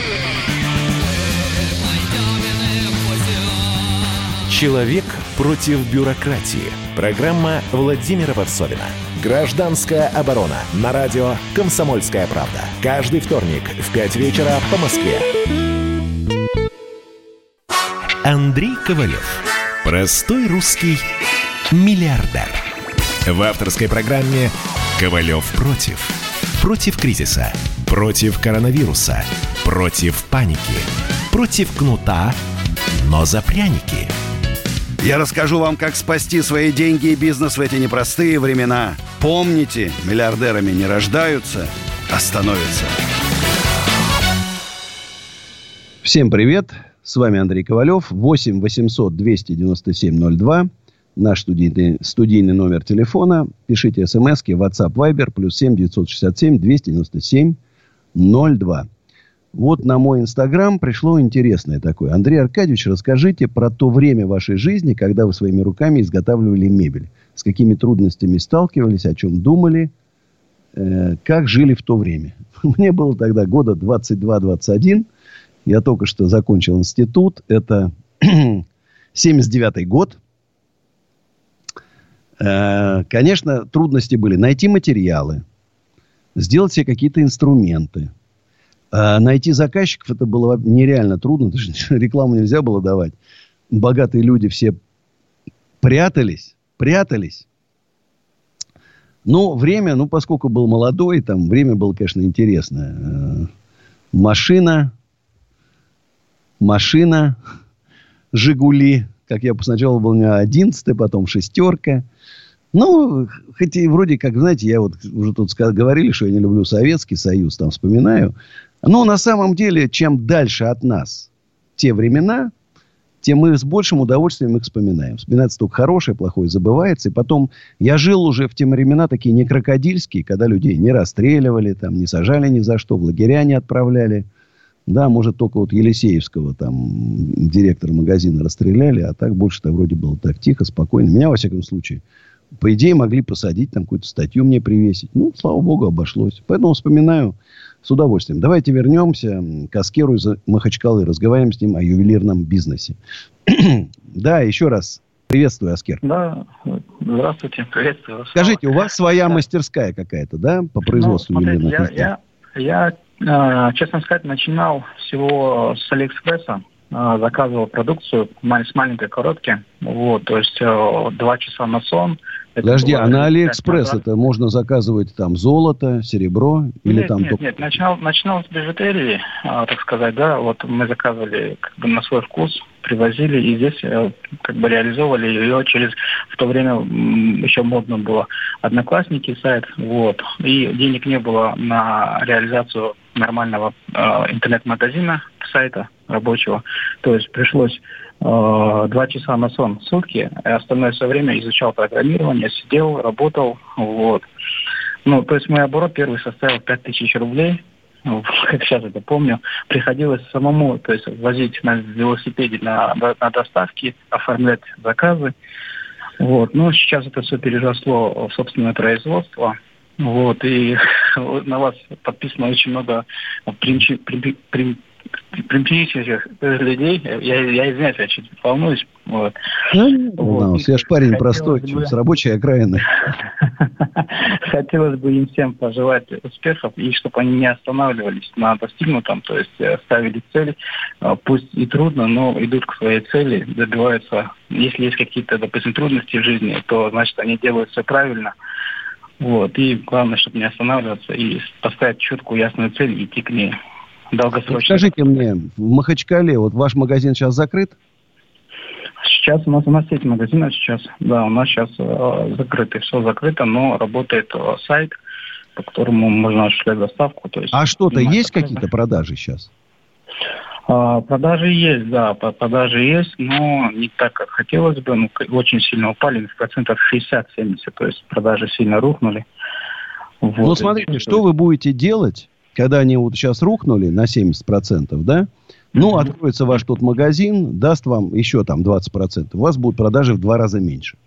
Человек против бюрократии. Программа Владимира Варсовина. Гражданская оборона. На радио «Комсомольская правда». Каждый вторник в 5 вечера по Москве. Андрей Ковалев. Простой русский миллиардер. В авторской программе «Ковалев против». Против кризиса. Против коронавируса. Против паники. Против кнута, но за пряники. Я расскажу вам, как спасти свои деньги и бизнес в эти непростые времена. Помните, миллиардерами не рождаются, а становятся. Всем привет. С вами Андрей Ковалев. 8 800 297 02. Наш студийный, студийный номер телефона. Пишите смски WhatsApp Viber плюс 7 967 297 02. Вот на мой инстаграм пришло интересное такое. Андрей Аркадьевич, расскажите про то время вашей жизни, когда вы своими руками изготавливали мебель. С какими трудностями сталкивались, о чем думали, э, как жили в то время. [LAUGHS] Мне было тогда года 22-21. Я только что закончил институт. Это [CLEARS THROAT] 79 год. Э, конечно, трудности были найти материалы, сделать себе какие-то инструменты. Э, найти заказчиков это было нереально трудно. [LAUGHS] Рекламу нельзя было давать. Богатые люди все прятались, прятались. Но время, ну, поскольку был молодой, там время было, конечно, интересное. Э, машина, машина, Жигули, как я сначала был у меня одиннадцатая, потом шестерка. Ну, хоть и вроде как, знаете, я вот уже тут говорили, что я не люблю Советский Союз, там вспоминаю. Но на самом деле, чем дальше от нас те времена, тем мы с большим удовольствием их вспоминаем. Вспоминается только хорошее, плохое забывается. И потом я жил уже в те времена такие не крокодильские, когда людей не расстреливали, там, не сажали ни за что, в лагеря не отправляли. Да, может, только вот Елисеевского там директора магазина расстреляли, а так больше-то вроде было так тихо, спокойно. Меня, во всяком случае, по идее, могли посадить, там какую-то статью мне привесить. Ну, слава богу, обошлось. Поэтому вспоминаю с удовольствием. Давайте вернемся к Аскеру из Махачкалы. Разговариваем с ним о ювелирном бизнесе. [CLEARS THROAT] да, еще раз приветствую, Аскер. Да, здравствуйте, приветствую вас. Скажите, у вас своя да. мастерская какая-то, да, по производству ну, ювелирных я? Я, я, э, честно сказать, начинал всего с Алиэкспресса. Э, заказывал продукцию с маленькой коробки. Вот, то есть э, два часа на сон – это Подожди, а на Алиэкспресс это можно заказывать там золото, серебро или нет, там... Нет, только... нет, начинал, начинал с бижутерии, а, так сказать, да, вот мы заказывали как бы на свой вкус, привозили, и здесь э, как бы реализовывали ее через, в то время еще модно было, Одноклассники сайт, вот, и денег не было на реализацию нормального э, интернет-магазина, сайта рабочего, то есть пришлось два часа на сон в сутки, и остальное все время изучал программирование, сидел, работал, вот. Ну, то есть мой оборот первый составил 5000 рублей, [LAUGHS] как сейчас это помню, приходилось самому, то есть возить на велосипеде на, на доставки, оформлять заказы. Вот. Но сейчас это все переросло в собственное производство. Вот. И [LAUGHS] на вас подписано очень много принчи, при, при, примчивших людей. Я, я извиняюсь, я чуть волнуюсь. Вот. Ну, вот. Я ж парень простой, бы... с рабочей окраины. [LAUGHS] Хотелось бы им всем пожелать успехов, и чтобы они не останавливались на достигнутом, то есть э, ставили цели, э, пусть и трудно, но идут к своей цели, добиваются. Если есть какие-то, допустим, трудности в жизни, то, значит, они делают все правильно. Вот. И главное, чтобы не останавливаться и поставить четкую, ясную цель и идти к ней долгосрочно. Скажите мне, в Махачкале, вот ваш магазин сейчас закрыт? Сейчас у нас у нас сеть магазинов сейчас, да, у нас сейчас э, закрыто, все закрыто, но работает э, сайт, по которому можно осуществлять доставку. То есть, а что-то есть какие-то продажи сейчас? А, продажи есть, да, продажи есть, но не так, как хотелось бы. Ну, очень сильно упали, в процентов 60-70, то есть продажи сильно рухнули. Вот. Ну, смотрите, что вы будете делать, когда они вот сейчас рухнули на 70%, да? Ну, откроется ваш тот магазин, даст вам еще там 20%. У вас будут продажи в два раза меньше.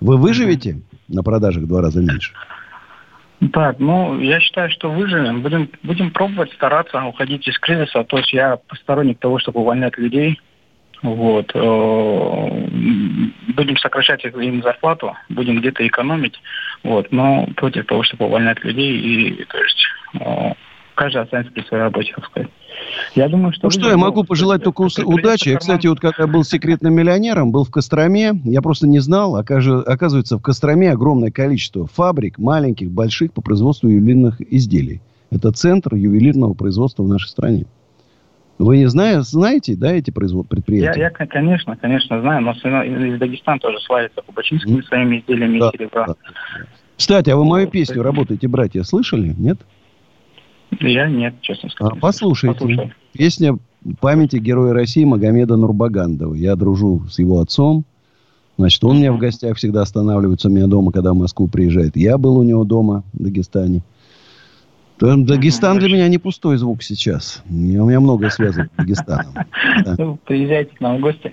Вы выживете на продажах в два раза меньше? Так, ну, я считаю, что выживем. Будем, будем пробовать стараться уходить из кризиса. То есть я посторонник того, чтобы увольнять людей. Вот. Э, будем сокращать им зарплату, будем где-то экономить. Вот. Но против того, чтобы увольнять людей. И, то есть, э, каждый останется при своей работе, так сказать. Я думаю, что... Ну что, я могу пожелать только удачи. Я, кстати, вот когда был секретным миллионером, был в Костроме, я просто не знал, оказывается, в Костроме огромное количество фабрик, маленьких, больших, по производству ювелирных изделий. Это центр ювелирного производства в нашей стране. Вы не знаете, знаете, да, эти производ... предприятия? Я, я, конечно, конечно, знаю, но из Дагестана тоже славится кубачинскими mm. своими изделиями да, серебра. Да. Кстати, а вы мою песню «Работайте, братья» слышали, нет? Я нет, честно сказать. А, послушайте. Послушай. Песня памяти Героя России Магомеда Нурбагандова. Я дружу с его отцом. Значит, он меня в гостях всегда останавливается у меня дома, когда в Москву приезжает. Я был у него дома в Дагестане. Дагестан для меня не пустой звук сейчас. У меня многое связано с Дагестаном. [LAUGHS] Ну, приезжайте к нам в гости.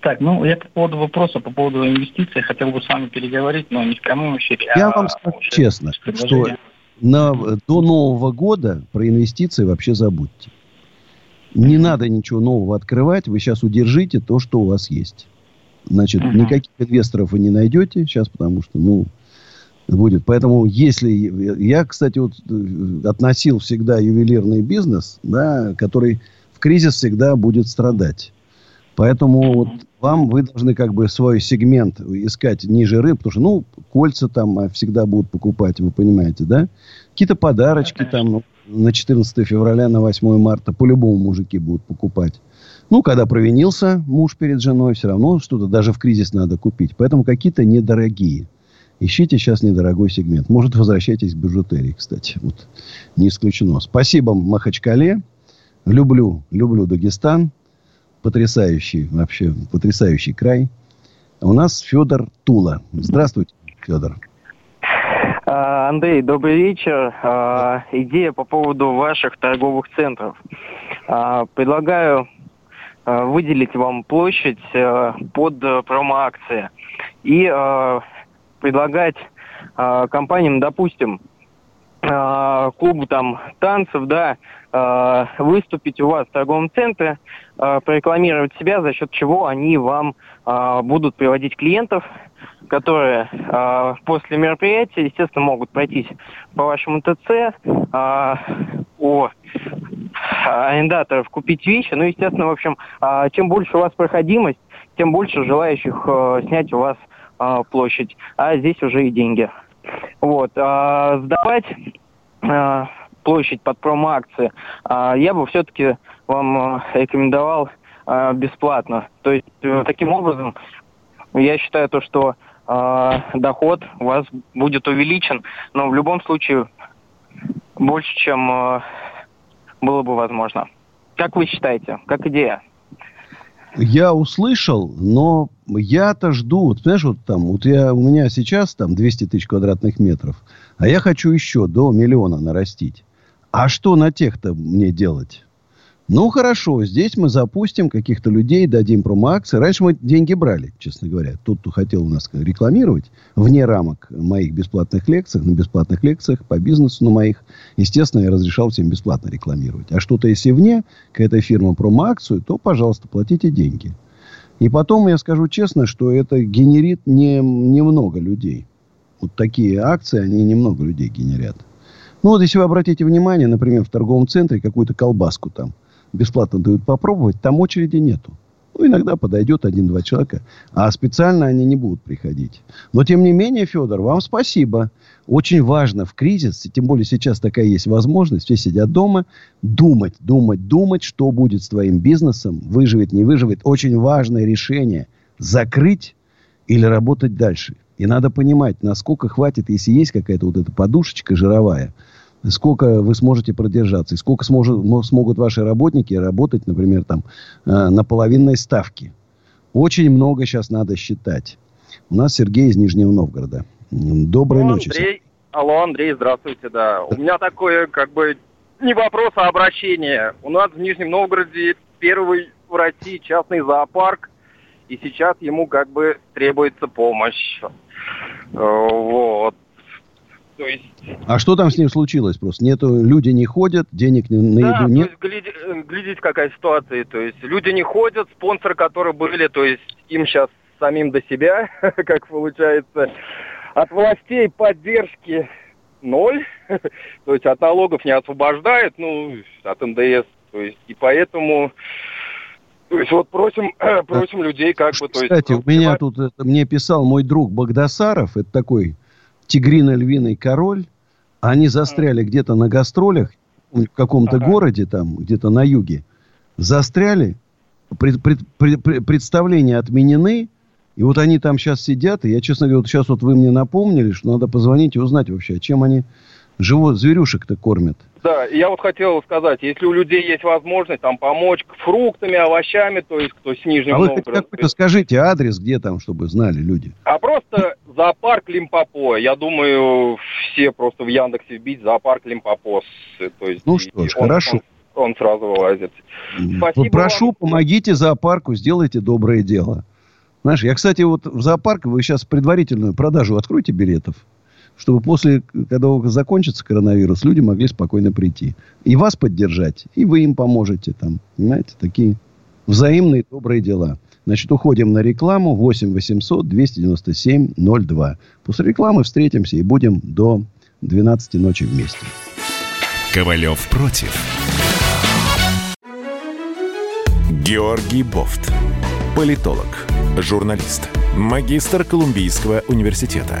Так, ну, я по поводу вопроса, по поводу инвестиций, хотел бы с вами переговорить, но не в прямом эфире. Я а вам скажу честно, что на, до Нового года про инвестиции вообще забудьте. Не надо ничего нового открывать. Вы сейчас удержите то, что у вас есть. Значит, uh-huh. никаких инвесторов вы не найдете сейчас, потому что, ну, будет. Поэтому, если... Я, кстати, вот э, относил всегда ювелирный бизнес, да, который в кризис всегда будет страдать. Поэтому вот вам вы должны как бы свой сегмент искать ниже рынка, потому что, ну, кольца там а, всегда будут покупать, вы понимаете, да? Какие-то подарочки там ну, на 14 февраля, на 8 марта по-любому мужики будут покупать. Ну, когда провинился муж перед женой, все равно что-то даже в кризис надо купить. Поэтому какие-то недорогие. Ищите сейчас недорогой сегмент. Может, возвращайтесь к бижутерии, кстати. Вот. Не исключено. Спасибо Махачкале. Люблю, люблю Дагестан потрясающий, вообще потрясающий край. У нас Федор Тула. Здравствуйте, Федор. А, Андрей, добрый вечер. А, идея по поводу ваших торговых центров. А, предлагаю выделить вам площадь под промоакции и предлагать компаниям, допустим, клубу там танцев, да, э, выступить у вас в торговом центре, э, прорекламировать себя, за счет чего они вам э, будут приводить клиентов, которые э, после мероприятия, естественно, могут пройтись по вашему ТЦ, э, у арендаторов купить вещи. Ну, естественно, в общем, чем больше у вас проходимость, тем больше желающих снять у вас площадь. А здесь уже и деньги. Вот. Сдавать площадь под промо-акции, а, я бы все-таки вам а, рекомендовал а, бесплатно. То есть э, таким образом я считаю то, что доход у вас будет увеличен, но в любом случае больше, чем было бы возможно. Как вы считаете? Как идея? Я услышал, но я-то жду. Вот, понимаешь, вот там, вот я, у меня сейчас там 200 тысяч квадратных метров, а я хочу еще до миллиона нарастить. А что на тех-то мне делать? Ну, хорошо, здесь мы запустим каких-то людей, дадим промо-акции. Раньше мы деньги брали, честно говоря. Тот, кто хотел у нас рекламировать, вне рамок моих бесплатных лекций, на бесплатных лекциях по бизнесу на моих, естественно, я разрешал всем бесплатно рекламировать. А что-то если вне, какая-то фирма промо-акцию, то, пожалуйста, платите деньги. И потом я скажу честно, что это генерит не, немного людей. Вот такие акции, они немного людей генерят. Ну, вот если вы обратите внимание, например, в торговом центре какую-то колбаску там бесплатно дают попробовать, там очереди нету. Ну, иногда подойдет один-два человека, а специально они не будут приходить. Но, тем не менее, Федор, вам спасибо. Очень важно в кризис, тем более сейчас такая есть возможность, все сидят дома, думать, думать, думать, что будет с твоим бизнесом, выживет, не выживет. Очень важное решение – закрыть или работать дальше. И надо понимать, насколько хватит, если есть какая-то вот эта подушечка жировая – сколько вы сможете продержаться, и сколько сможет, смогут ваши работники работать, например, там, э, на половинной ставке. Очень много сейчас надо считать. У нас Сергей из Нижнего Новгорода. Доброй Алло, ночи. Андрей. Алло, Андрей, здравствуйте, да. У меня такое, как бы, не вопрос, а обращение. У нас в Нижнем Новгороде первый в России частный зоопарк, и сейчас ему как бы требуется помощь. Э, вот. То есть... А что там с ним случилось? Просто нету, люди не ходят, денег не, на да, еду нет? Есть, гляди, э, глядите, какая ситуация. То есть люди не ходят, спонсоры, которые были, то есть им сейчас самим до себя, [LAUGHS] как получается, от властей поддержки ноль, [LAUGHS] то есть от налогов не освобождают, ну, от НДС, то есть, и поэтому, то есть вот просим, [CLEARS THROAT] просим людей как бы, то есть... Кстати, у меня тут, мне писал мой друг Богдасаров, это такой тигрино-львиный король, они застряли где-то на гастролях в каком-то ага. городе там, где-то на юге, застряли, пред, пред, пред, представления отменены, и вот они там сейчас сидят, и я, честно говоря, вот сейчас вот вы мне напомнили, что надо позвонить и узнать вообще, чем они живут, зверюшек-то кормят. Да, я вот хотел сказать, если у людей есть возможность там помочь фруктами, овощами, то есть кто с Нижнего а вы Новгорода. скажите адрес, где там, чтобы знали люди. А просто зоопарк Лимпопо. Я думаю, все просто в Яндексе вбить зоопарк Лимпопо. То есть, ну что ж, он, хорошо. Он, он сразу вылазит. Спасибо Прошу, вам. помогите зоопарку, сделайте доброе дело. Знаешь, я, кстати, вот в зоопарк, вы сейчас предварительную продажу откройте билетов, чтобы после, когда закончится коронавирус, люди могли спокойно прийти. И вас поддержать, и вы им поможете там. Понимаете, такие взаимные добрые дела. Значит, уходим на рекламу 8 800 297 02. После рекламы встретимся и будем до 12 ночи вместе. Ковалев против. Георгий Бофт. Политолог журналист, магистр Колумбийского университета,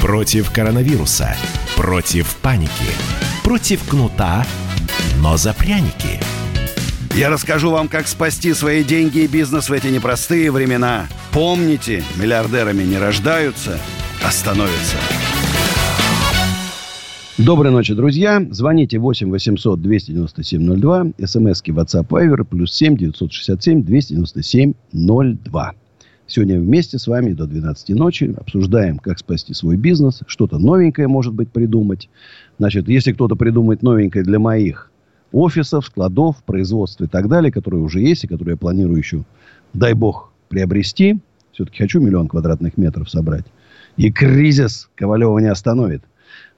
против коронавируса, против паники, против кнута, но за пряники. Я расскажу вам, как спасти свои деньги и бизнес в эти непростые времена. Помните, миллиардерами не рождаются, а становятся. Доброй ночи, друзья. Звоните 8 800 297 02. СМСки WhatsApp Viber плюс 7 967 297 02. Сегодня вместе с вами до 12 ночи обсуждаем, как спасти свой бизнес. Что-то новенькое, может быть, придумать. Значит, если кто-то придумает новенькое для моих офисов, складов, производств и так далее, которые уже есть и которые я планирую еще, дай бог, приобрести. Все-таки хочу миллион квадратных метров собрать. И кризис Ковалева не остановит.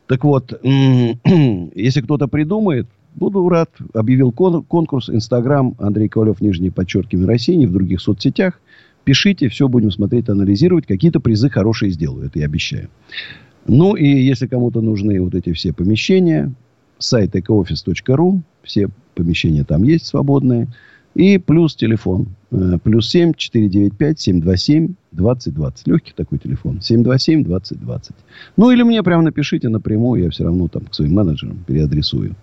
Так вот, [CLEARS THROAT] если кто-то придумает, буду рад. Объявил конкурс Инстаграм Андрей Ковалев, нижний подчеркивание России, в других соцсетях. Пишите, все будем смотреть, анализировать. Какие-то призы хорошие сделаю, это я обещаю. Ну, и если кому-то нужны вот эти все помещения, сайт ecooffice.ru, все помещения там есть свободные. И плюс телефон. Э, плюс 7 495 727 2020. Легкий такой телефон. 727 2020. Ну, или мне прямо напишите напрямую. Я все равно там к своим менеджерам переадресую.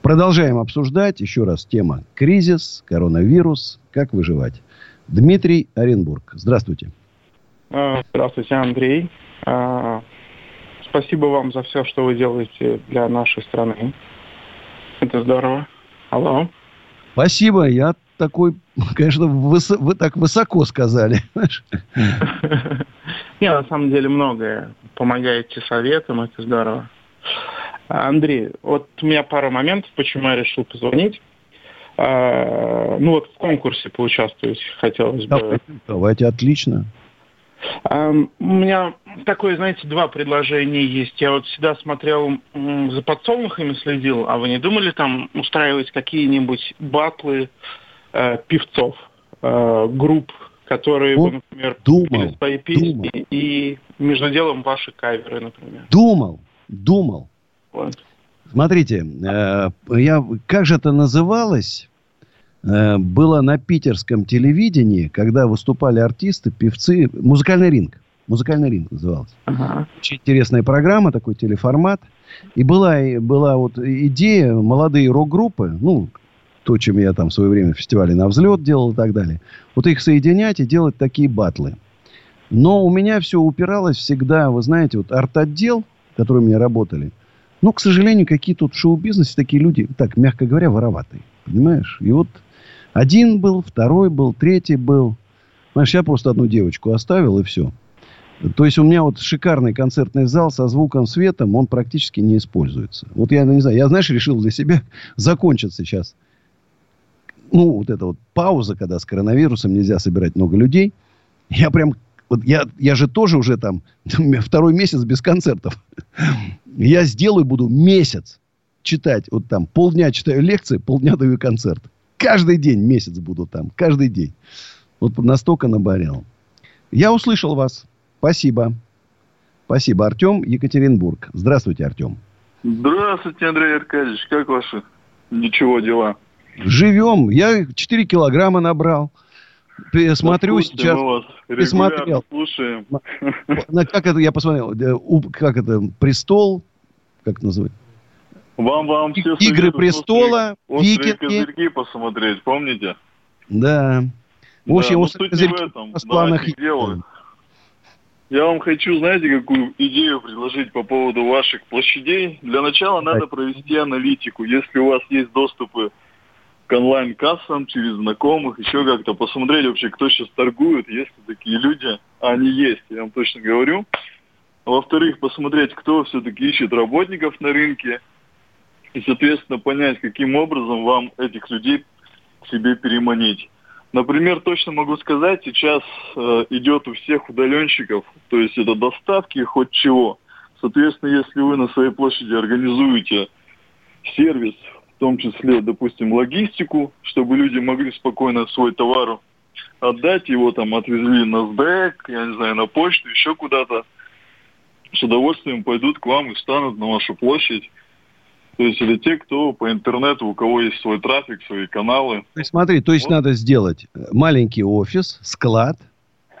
Продолжаем обсуждать. Еще раз тема кризис, коронавирус, как выживать. Дмитрий Оренбург. Здравствуйте. А, здравствуйте, Андрей. А, спасибо вам за все, что вы делаете для нашей страны. Это здорово. Алло. Спасибо, я такой, [LAUGHS] конечно, выс... вы так высоко сказали. Не, на самом деле многое. Помогаете советом, это здорово. Андрей, вот у меня пара моментов, почему я решил позвонить. А, ну вот в конкурсе поучаствовать хотелось бы. Давайте, давайте отлично. У меня такое, знаете, два предложения есть. Я вот всегда смотрел за подсолнухами следил, а вы не думали там устраивать какие-нибудь батлы э, певцов, э, групп, которые бы, например, думал, свои песни думал. и между делом ваши каверы, например? Думал, думал. Вот. Смотрите, э, я, как же это называлось? Э, было на питерском телевидении, когда выступали артисты, певцы. Музыкальный ринг. Музыкальный ринг назывался. Ага. Очень интересная программа, такой телеформат. И была, и была вот идея, молодые рок-группы, ну, то, чем я там в свое время в фестивале на взлет делал и так далее. Вот их соединять и делать такие батлы. Но у меня все упиралось всегда, вы знаете, вот арт-отдел, который у меня работали. Ну, к сожалению, какие тут в шоу-бизнесе такие люди, так, мягко говоря, вороватые. Понимаешь? И вот один был, второй был, третий был. Знаешь, я просто одну девочку оставил, и все. То есть у меня вот шикарный концертный зал со звуком, светом, он практически не используется. Вот я, не знаю, я, знаешь, решил для себя [LAUGHS] закончить сейчас. Ну, вот эта вот пауза, когда с коронавирусом нельзя собирать много людей. Я прям, вот я, я же тоже уже там [LAUGHS] второй месяц без концертов. Я сделаю, буду месяц читать. Вот там полдня читаю лекции, полдня даю концерт. Каждый день месяц буду там. Каждый день. Вот настолько наборел. Я услышал вас. Спасибо. Спасибо. Артем, Екатеринбург. Здравствуйте, Артем. Здравствуйте, Андрей Аркадьевич. Как ваши? Ничего, дела. Живем. Я 4 килограмма набрал. Смотрю Послушайте, сейчас. Регулярно слушаем. Как это я посмотрел? э, Как это? Престол? Как это называется? Вам, вам все Игры престола, острые, острые Викинги. козырьки посмотреть, помните? Да. В общем, да, не козырьки в этом. в планах. Я вам хочу, знаете, какую идею предложить по поводу ваших площадей. Для начала надо провести аналитику. Если у вас есть доступы к онлайн-кассам через знакомых, еще как-то посмотреть вообще, кто сейчас торгует, есть ли такие люди. А они есть, я вам точно говорю. Во-вторых, посмотреть, кто все-таки ищет работников на рынке. И, соответственно, понять, каким образом вам этих людей к себе переманить. Например, точно могу сказать, сейчас э, идет у всех удаленщиков, то есть это доставки хоть чего. Соответственно, если вы на своей площади организуете сервис, в том числе, допустим, логистику, чтобы люди могли спокойно свой товар отдать, его там отвезли на СДЭК, я не знаю, на почту, еще куда-то, с удовольствием пойдут к вам и встанут на вашу площадь. То есть это те, кто по интернету, у кого есть свой трафик, свои каналы. То есть, смотри, то есть надо сделать маленький офис, склад,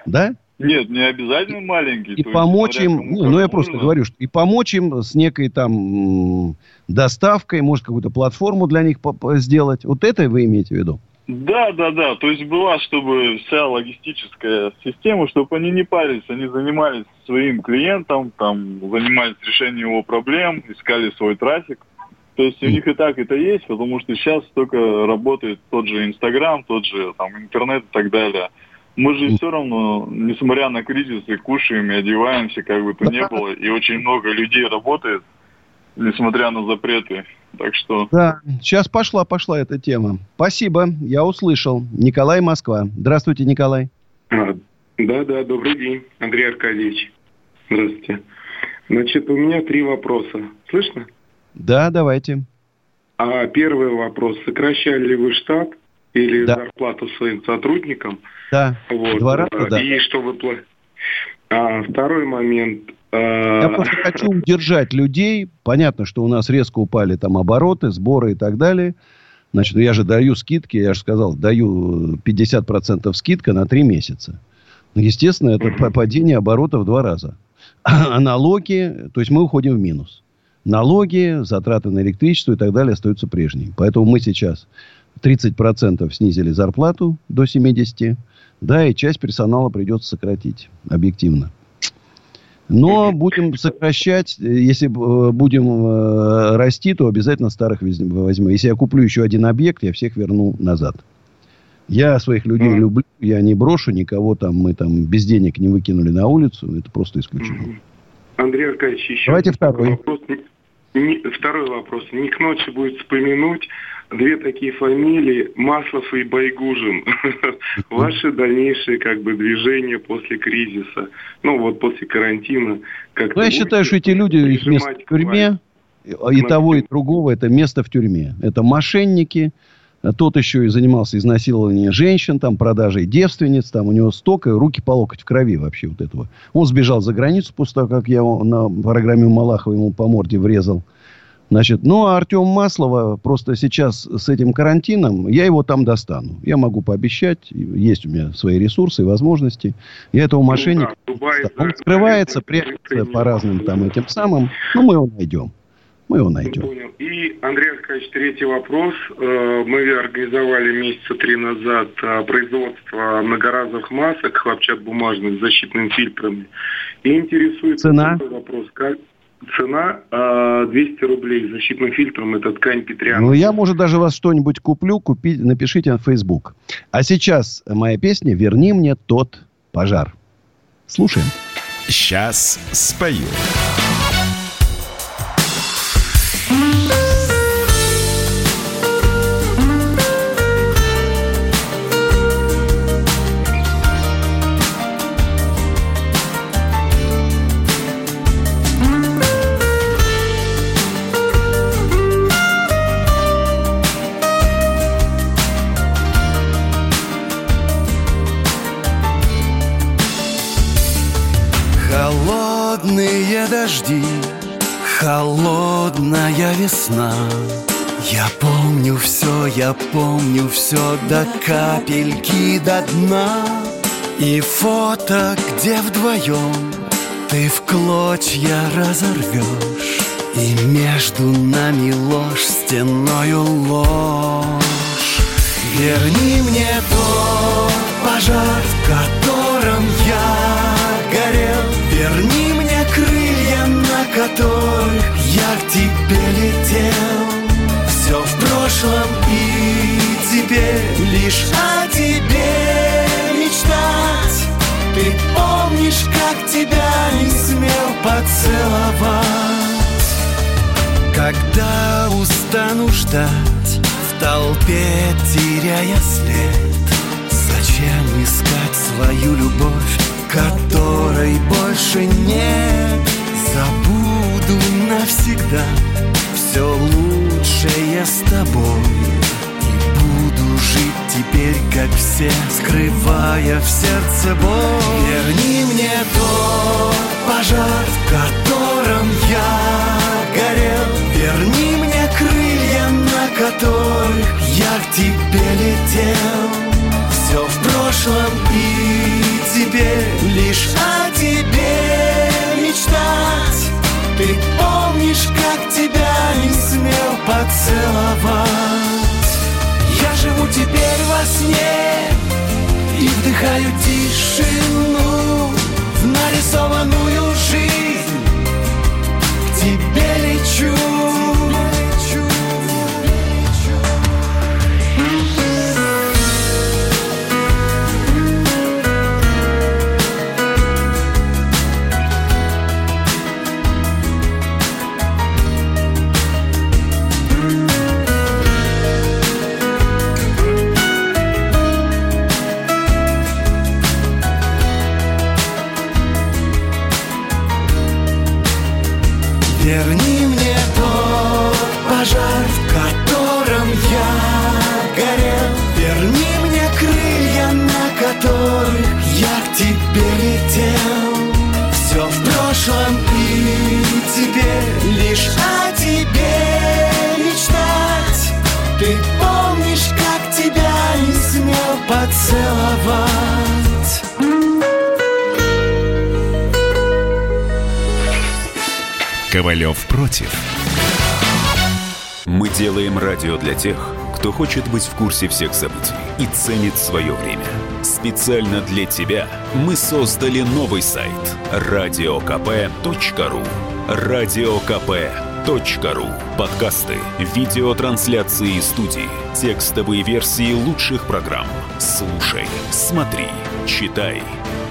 да? Нет, не обязательно маленький. И есть помочь им, ну, ну, я просто можно. говорю, что и помочь им с некой там доставкой, может, какую-то платформу для них сделать. Вот это вы имеете в виду? Да, да, да. То есть была, чтобы вся логистическая система, чтобы они не парились, они занимались своим клиентом, там, занимались решением его проблем, искали свой трафик. То есть у них и так это есть, потому что сейчас только работает тот же Инстаграм, тот же там интернет и так далее. Мы же все равно, несмотря на кризис, и кушаем, и одеваемся, как бы то ни было, и очень много людей работает, несмотря на запреты. Так что Да, сейчас пошла, пошла эта тема. Спасибо, я услышал. Николай, Москва. Здравствуйте, Николай. А, Да, да, добрый день, Андрей Аркадьевич. Здравствуйте. Значит, у меня три вопроса. Слышно? Да, давайте. А первый вопрос. Сокращали ли вы штат или зарплату своим сотрудникам? Да, Вот. два раза, а, да. И что вы А, второй момент. а, Я просто [LAUGHS] хочу удержать людей. Понятно, что у нас резко упали там обороты, сборы и так далее. Значит, я же даю скидки, я же сказал, даю 50% скидка на 3 месяца. Ну, Естественно, это па- падение оборота в два раза. [CLEARS THROAT] А налоги, то есть мы уходим в минус. Налоги, затраты на электричество и так далее остаются прежними. Поэтому мы сейчас 30% снизили зарплату до 70%. Да, и часть персонала придется сократить, объективно. Но будем сокращать, э, если э, будем э, расти, то обязательно старых возьму. Если я куплю еще один объект, я всех верну назад. Я своих людей люблю, я не брошу никого там, мы там без денег не выкинули на улицу, это просто исключено. Андрей Аркадьевич, еще Давайте второй. вопрос. Не- второй вопрос. Не к ночи будет вспомянуть две такие фамилии Маслов и Байгужин. [LAUGHS] Ваши дальнейшие как бы движения после кризиса, ну вот после карантина. Как Ну, я считаю, что эти люди, их место в тюрьме, и того, и другого, это место в тюрьме. Это мошенники, тот еще и занимался изнасилованием женщин, там, продажей девственниц, там, у него столько, руки по локоть в крови вообще вот этого. Он сбежал за границу после того, как я на программе Малахова ему по морде врезал. Значит, ну, а Артем Маслова просто сейчас с этим карантином, я его там достану. Я могу пообещать, есть у меня свои ресурсы и возможности. Я этого мошенника... Ну, да, Дубай, он да, скрывается, прячется по разным там этим самым. Ну, мы его найдем. Мы его найдем. Понял. И, Андрей Аркадьевич, третий вопрос. Э, Мы организовали месяца три назад э, производство многоразовых масок хлопчат-бумажных с защитным фильтром. И интересует Цена? такой вопрос. Как... Цена э, 200 рублей с защитным фильтром. Это ткань Петряна. Ну, я, может, даже вас что-нибудь куплю, купи, напишите на Facebook. А сейчас моя песня «Верни мне тот пожар». Слушаем. Сейчас спою. Холодные дожди, холодная весна. Я помню все, я помню все до капельки до дна. И фото, где вдвоем ты в клочья разорвешь. И между нами ложь, стеною ложь. Верни мне тот пожар, в котором я горел. Верни мне крылья, на которых я к тебе летел. Все в прошлом и теперь лишь о тебе мечтать. Ты помнишь, как тебя не смел поцеловать? Когда устану ждать в толпе, теряя след, Зачем искать свою любовь, которой больше нет? Забуду навсегда. Все лучшее с тобой. И буду жить теперь, как все, скрывая в сердце боль. Верни мне тот пожар, в котором я горел. Верни мне крылья, на которых я к тебе летел Все в прошлом и теперь лишь о тебе мечтать. Ты помнишь, как тебя не смел поцеловать? Я живу теперь во сне и вдыхаю тишину В нарисованную жизнь. К тебе лечу поцеловать Ковалев против. Мы делаем радио для тех, кто хочет быть в курсе всех событий и ценит свое время. Специально для тебя мы создали новый сайт радиокп.ру. Радиокп.ру. Подкасты, видеотрансляции студии, текстовые версии лучших программ. Слушай, смотри, читай.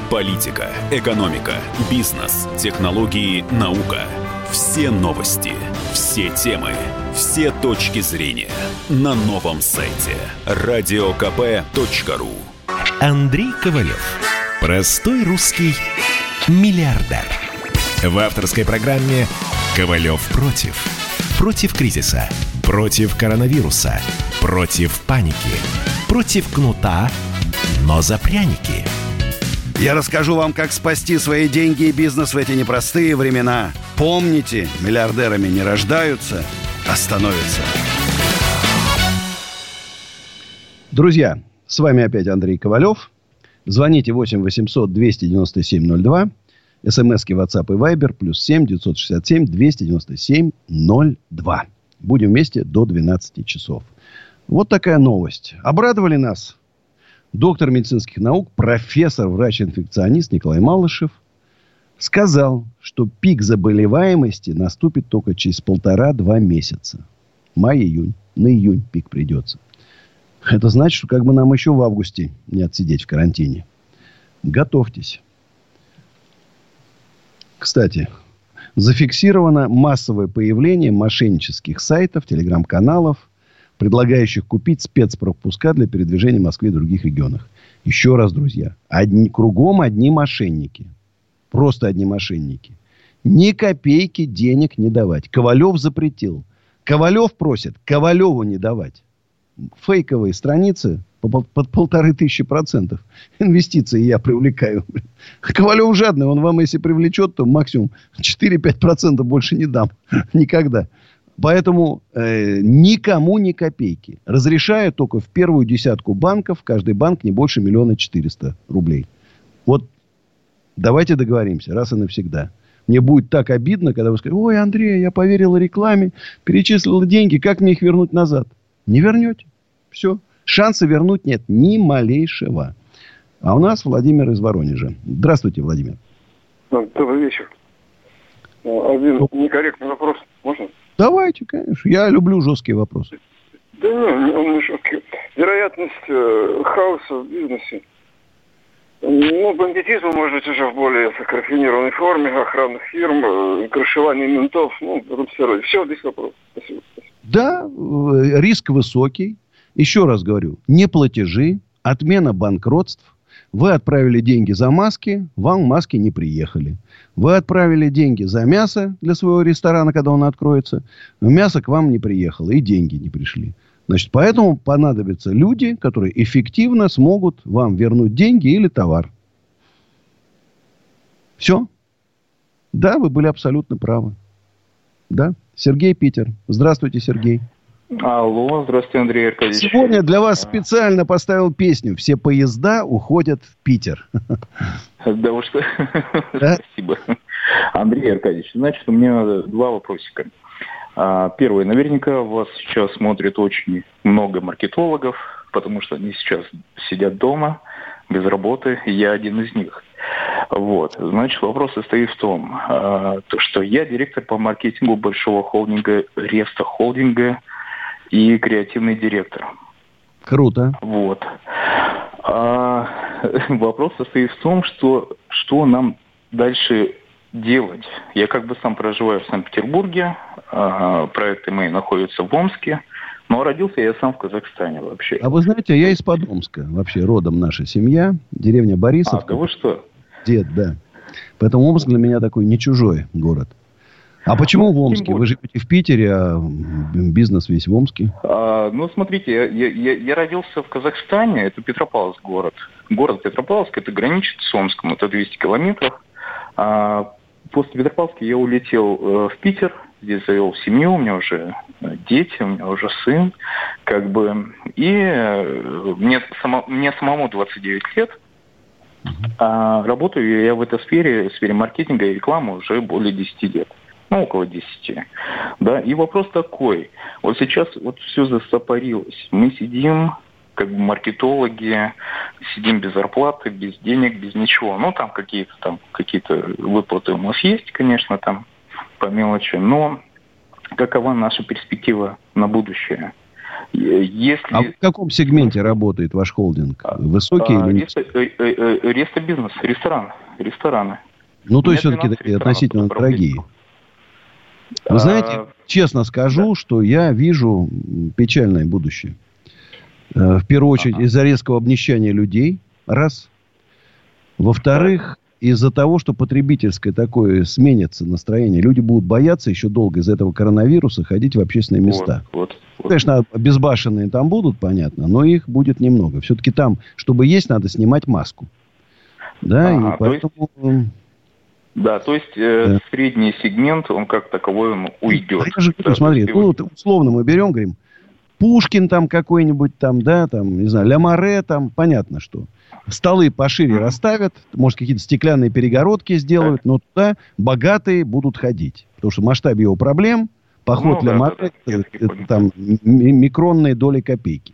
Политика, экономика, бизнес, технологии, наука – все новости, все темы, все точки зрения на новом сайте радиокп.ру. Андрей Ковалев. Простой русский миллиардер. В авторской программе «Ковалев против». Против кризиса, против коронавируса, против паники, против кнута, но за пряники – Я расскажу вам, как спасти свои деньги и бизнес в эти непростые времена. Помните, миллиардерами не рождаются, остановится. Друзья, с вами опять Андрей Ковалев. Звоните 8 800 297 02. СМСки WhatsApp и Viber плюс 7 967 297 02. Будем вместе до 12 часов. Вот такая новость. Обрадовали нас доктор медицинских наук, профессор, врач-инфекционист Николай Малышев сказал, что пик заболеваемости наступит только через полтора-два месяца. Май-июнь. На июнь пик придется. Это значит, что как бы нам еще в августе не отсидеть в карантине. Готовьтесь. Кстати, зафиксировано массовое появление мошеннических сайтов, телеграм-каналов, предлагающих купить спецпропуска для передвижения в Москве и других регионах. Еще раз, друзья, одни, кругом одни мошенники. Просто одни мошенники. Ни копейки денег не давать. Ковалев запретил. Ковалев просит Ковалеву не давать. Фейковые страницы под полторы тысячи процентов. [LAUGHS] Инвестиции я привлекаю. Ковалев жадный. Он вам, если привлечет, то максимум 4-5 процентов больше не дам. [LAUGHS] Никогда. Поэтому э, никому ни копейки. Разрешаю только в первую десятку банков. Каждый банк не больше миллиона четыреста рублей. Вот давайте договоримся раз и навсегда. Мне будет так обидно, когда вы скажете, ой, Андрей, я поверила рекламе, перечислила деньги, как мне их вернуть назад? Не вернете. Все. Шанса вернуть нет ни малейшего. А у нас Владимир из Воронежа. Здравствуйте, Владимир. Добрый вечер. Один некорректный вопрос. Можно? Давайте, конечно. Я люблю жесткие вопросы. Да не, он не жесткий. Вероятность э, хаоса в бизнесе. Ну, бандитизм может быть уже в более рафинированной форме, охранных фирм, э, крышевание ментов, ну, все, все здесь вопрос. Спасибо. Да, э, риск высокий. Еще раз говорю, не платежи, отмена банкротств. Вы отправили деньги за маски, вам маски не приехали. Вы отправили деньги за мясо для своего ресторана, когда он откроется. Но мясо к вам не приехало, и деньги не пришли. Значит, поэтому понадобятся люди, которые эффективно смогут вам вернуть деньги или товар. Все. Да, вы были абсолютно правы. Да. Сергей Питер. Здравствуйте, Сергей. Алло, здравствуйте, Андрей Аркадьевич. Сегодня для вас специально поставил песню «Все поезда уходят в Питер». [LAUGHS] Да уж, [LAUGHS] спасибо. Андрей Аркадьевич, значит, у меня два вопросика. А, первый. Наверняка вас сейчас смотрит очень много маркетологов, потому что они сейчас сидят дома, без работы, и я один из них. Вот. Значит, вопрос состоит в том, а, что я директор по маркетингу большого холдинга Реста Холдинга и креативный директор. Круто. Вот. А, [LAUGHS] вопрос состоит в том, что, что нам дальше делать. Я как бы сам проживаю в Санкт-Петербурге, а, проекты мои находятся в Омске, но родился я сам в Казахстане вообще. А вы знаете, я из-под Омска, вообще родом наша семья, деревня Борисовка. А, да вы что? Дед, да. Поэтому Омск для меня такой не чужой город. А почему ну, в Омске? Вы живете в Питере, а бизнес весь в Омске? А, ну, смотрите, я, я, я родился в Казахстане, это Петропавловск город. Город Петропавловск, это граничит с Омском, это 200 километров. А после Петропавловска я улетел э, в Питер, здесь завел семью, у меня уже э, дети, у меня уже сын, как бы, и э, мне, само, мне самому 29 лет, а работаю я в этой сфере, в сфере маркетинга и рекламы уже более 10 лет ну, около 10. Да, и вопрос такой. Вот сейчас вот все застопорилось. Мы сидим, как бы маркетологи, сидим без зарплаты, без денег, без ничего. Ну, там какие-то там какие-то выплаты у нас есть, конечно, там по мелочи, но какова наша перспектива на будущее? Если... А в каком сегменте работает ваш холдинг? Высокий а, или реста, э, э, э, реста бизнес, ресторан, рестораны. Ну, то есть все-таки такие относительно дорогие. Вы а, знаете, честно скажу, да. что я вижу печальное будущее. Э, в первую очередь ага. из-за резкого обнищания людей. Раз. Во-вторых, из-за того, что потребительское такое сменится настроение. Люди будут бояться еще долго из-за этого коронавируса ходить в общественные места. Вот, вот, вот. Конечно, безбашенные там будут, понятно, но их будет немного. Все-таки там, чтобы есть, надо снимать маску. Да, ага, и поэтому... Есть Да, то есть э, да. средний сегмент, он как таковой, он уйдет. Я же говорю, смотри, ну, вот, условно мы берем, говорим, Пушкин там какой-нибудь там, да, там, не знаю, Лямаре там, понятно что. Столы пошире mm-hmm. расставят, может, какие-то стеклянные перегородки сделают, но туда богатые будут ходить. Потому что масштаб его проблем, поход ну, для да, да, да, это, там микронные доли копейки.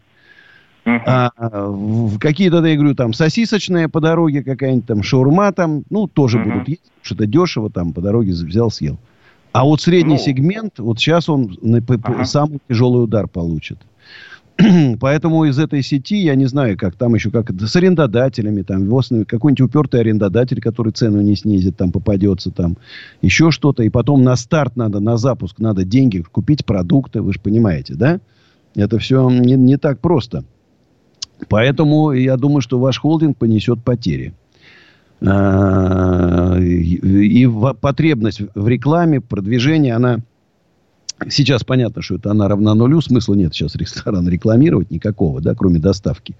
Uh-huh. А, какие-то, я говорю, там сосисочная по дороге какая-нибудь, там шаурма там, ну, тоже uh-huh. будут есть, что-то дешево там по дороге взял, съел. А вот средний ну, сегмент, вот сейчас он ага. самый тяжелый удар получит. [CLEARS THROAT] Поэтому из этой сети, я не знаю, как там еще, как с арендодателями, там, какой-нибудь упертый арендодатель, который цену не снизит, там попадется, там, еще что-то. И потом на старт надо, на запуск надо деньги, купить продукты, вы же понимаете, да? Это все не, не так просто. Поэтому я думаю, что ваш холдинг понесет потери. А, и потребность в рекламе, продвижении, она... Сейчас понятно, что это она равна нулю. Смысла нет сейчас ресторан рекламировать никакого, да, кроме доставки.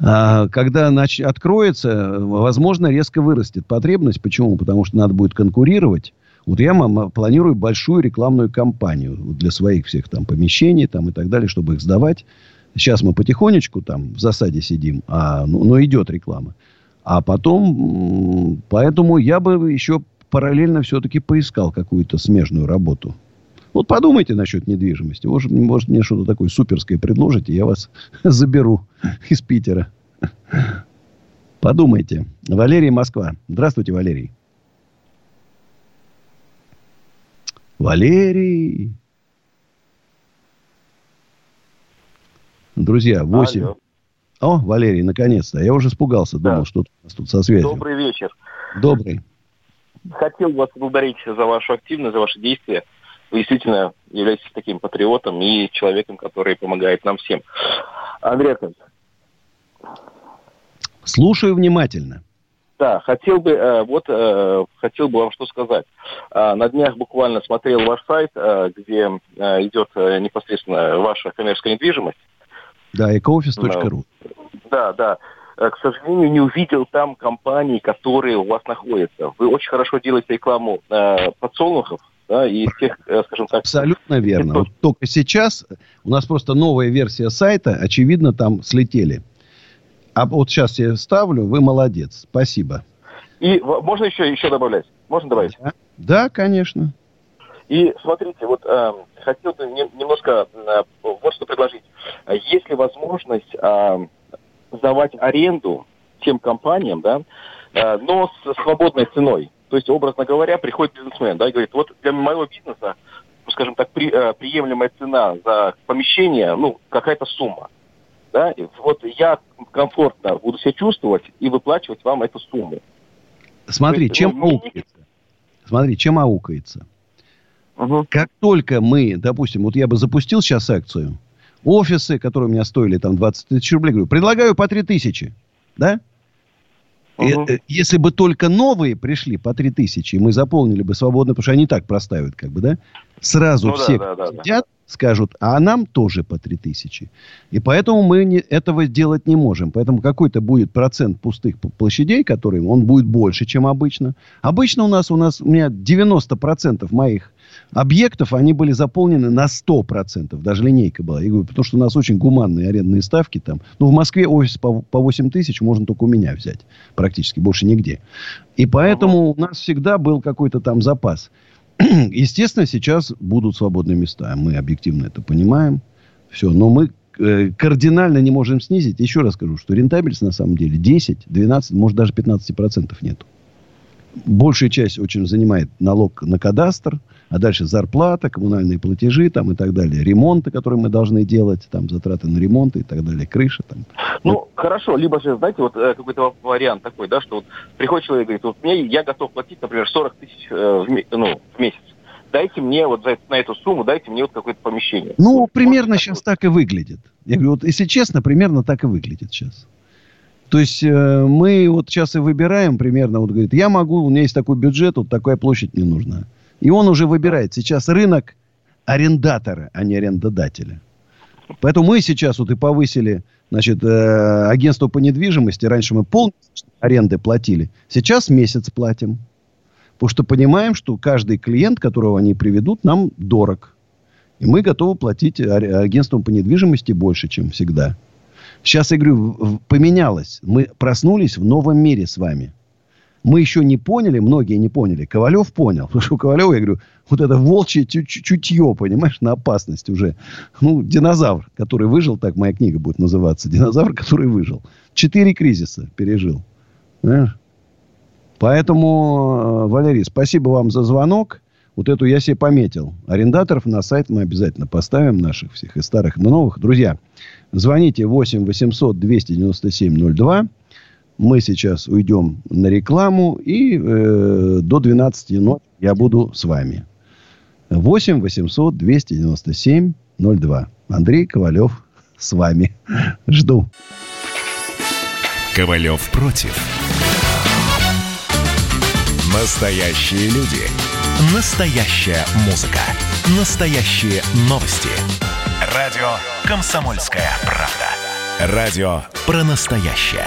А когда нач... откроется, возможно, резко вырастет потребность. Почему? Потому что надо будет конкурировать. Вот я мама, планирую большую рекламную кампанию для своих всех там помещений там, и так далее, чтобы их сдавать. Сейчас мы потихонечку там в засаде сидим, а, ну, но идет реклама. А потом, поэтому я бы еще параллельно все-таки поискал какую-то смежную работу. Вот подумайте насчет недвижимости. Может, может мне что-то такое суперское предложите, я вас [LAUGHS] заберу из Питера. Подумайте. Валерий Москва. Здравствуйте, Валерий. Валерий. Друзья, 8, Алло. О, Валерий, наконец-то. Я уже испугался, да. думал, что у нас тут со связью. Добрый вечер. Добрый. Хотел вас поблагодарить за вашу активность, за ваши действия. Вы действительно являетесь таким патриотом и человеком, который помогает нам всем. Андрей Аркадьевич. Слушаю внимательно. Да, хотел бы, э, вот, э, хотел бы вам что сказать. Э, на днях буквально смотрел ваш сайт, где идет непосредственно ваша коммерческая недвижимость. Да, ecooffice.ru. Да, да. Э, к сожалению, не увидел там компании, которые у вас находятся. Вы очень хорошо делаете рекламу э, подсолнухов, да, и тех, э, скажем так... Абсолютно верно. Вот только сейчас у нас просто новая версия сайта, очевидно, там слетели. А вот сейчас я ставлю, вы молодец. Спасибо. И можно еще, еще добавлять? Можно добавить? Да, да конечно. И смотрите, вот э, хотел бы немножко э, вот что предложить. Есть ли возможность э, сдавать аренду тем компаниям, да, э, но с свободной ценой? То есть, образно говоря, приходит бизнесмен, да, и говорит, вот для моего бизнеса, скажем так, при, э, приемлемая цена за помещение, ну, какая-то сумма. Да, и вот я комфортно буду себя чувствовать и выплачивать вам эту сумму. Смотри, есть, чем ну, аукается? Смотри, чем аукается? Угу. Как только мы, допустим, вот я бы запустил сейчас акцию, офисы, которые у меня стоили там 20 тысяч рублей, говорю, предлагаю по 3 тысячи, да? Угу. И, если бы только новые пришли по 3 тысячи, мы заполнили бы свободно, потому что они так проставят, как бы, да? Сразу ну, все да, да, да, сидят, скажут, а нам тоже по 3 тысячи. И поэтому мы не, этого сделать не можем. Поэтому какой-то будет процент пустых площадей, который он будет больше, чем обычно. Обычно у нас, у нас, у меня 90% моих объектов, они были заполнены на 100%. Даже линейка была. Я говорю, потому что у нас очень гуманные арендные ставки там. Ну, в Москве офис по, по 8 тысяч можно только у меня взять. Практически больше нигде. И поэтому у нас всегда был какой-то там запас. [CLEARS THROAT] Естественно, сейчас будут свободные места. Мы объективно это понимаем. Все. Но мы э, кардинально не можем снизить. Еще раз скажу, что рентабельность на самом деле 10, 12, может даже 15% нету. Большая часть очень занимает налог на кадастр – а дальше зарплата, коммунальные платежи там и так далее, ремонты, которые мы должны делать, там затраты на ремонты и так далее, крыша там. Ну, вот. хорошо, либо же, знаете, вот э, какой-то вариант такой, да, что вот приходит человек и говорит, вот мне, я готов платить, например, 40 тысяч э, в, ну, в месяц. Дайте мне вот за, на эту сумму, дайте мне вот какое-то помещение. Ну, вот, примерно сейчас такое. так и выглядит. Я говорю, вот если честно, примерно так и выглядит сейчас. То есть э, мы вот сейчас и выбираем примерно, вот говорит, я могу, у меня есть такой бюджет, вот такая площадь мне нужна. И он уже выбирает. Сейчас рынок арендатора, а не арендодателя. Поэтому мы сейчас вот и повысили, значит, э, агентство по недвижимости. Раньше мы пол аренды платили. Сейчас месяц платим. Потому что понимаем, что каждый клиент, которого они приведут, нам дорог. И мы готовы платить агентствам по недвижимости больше, чем всегда. Сейчас, я говорю, поменялось. Мы проснулись в новом мире с вами. Мы еще не поняли, многие не поняли. Ковалев понял. [LAUGHS] Потому что у Ковалева, я говорю, вот это волчье чутье, понимаешь, на опасность уже. Ну, динозавр, который выжил, так моя книга будет называться. Динозавр, который выжил. Четыре кризиса пережил. Понимаешь? Поэтому, э, Валерий, спасибо вам за звонок. Вот эту я себе пометил. Арендаторов на сайт мы обязательно поставим, наших всех, и старых, и новых. Друзья, звоните 8 800 297 02. Мы сейчас уйдем на рекламу, и э, до 12 ночи я буду с вами. 8 800 297 02. Андрей Ковалев с вами. [LAUGHS] Жду. Ковалев против. Настоящие люди. Настоящая музыка. Настоящие новости. Радио «Комсомольская правда». Радио про настоящее.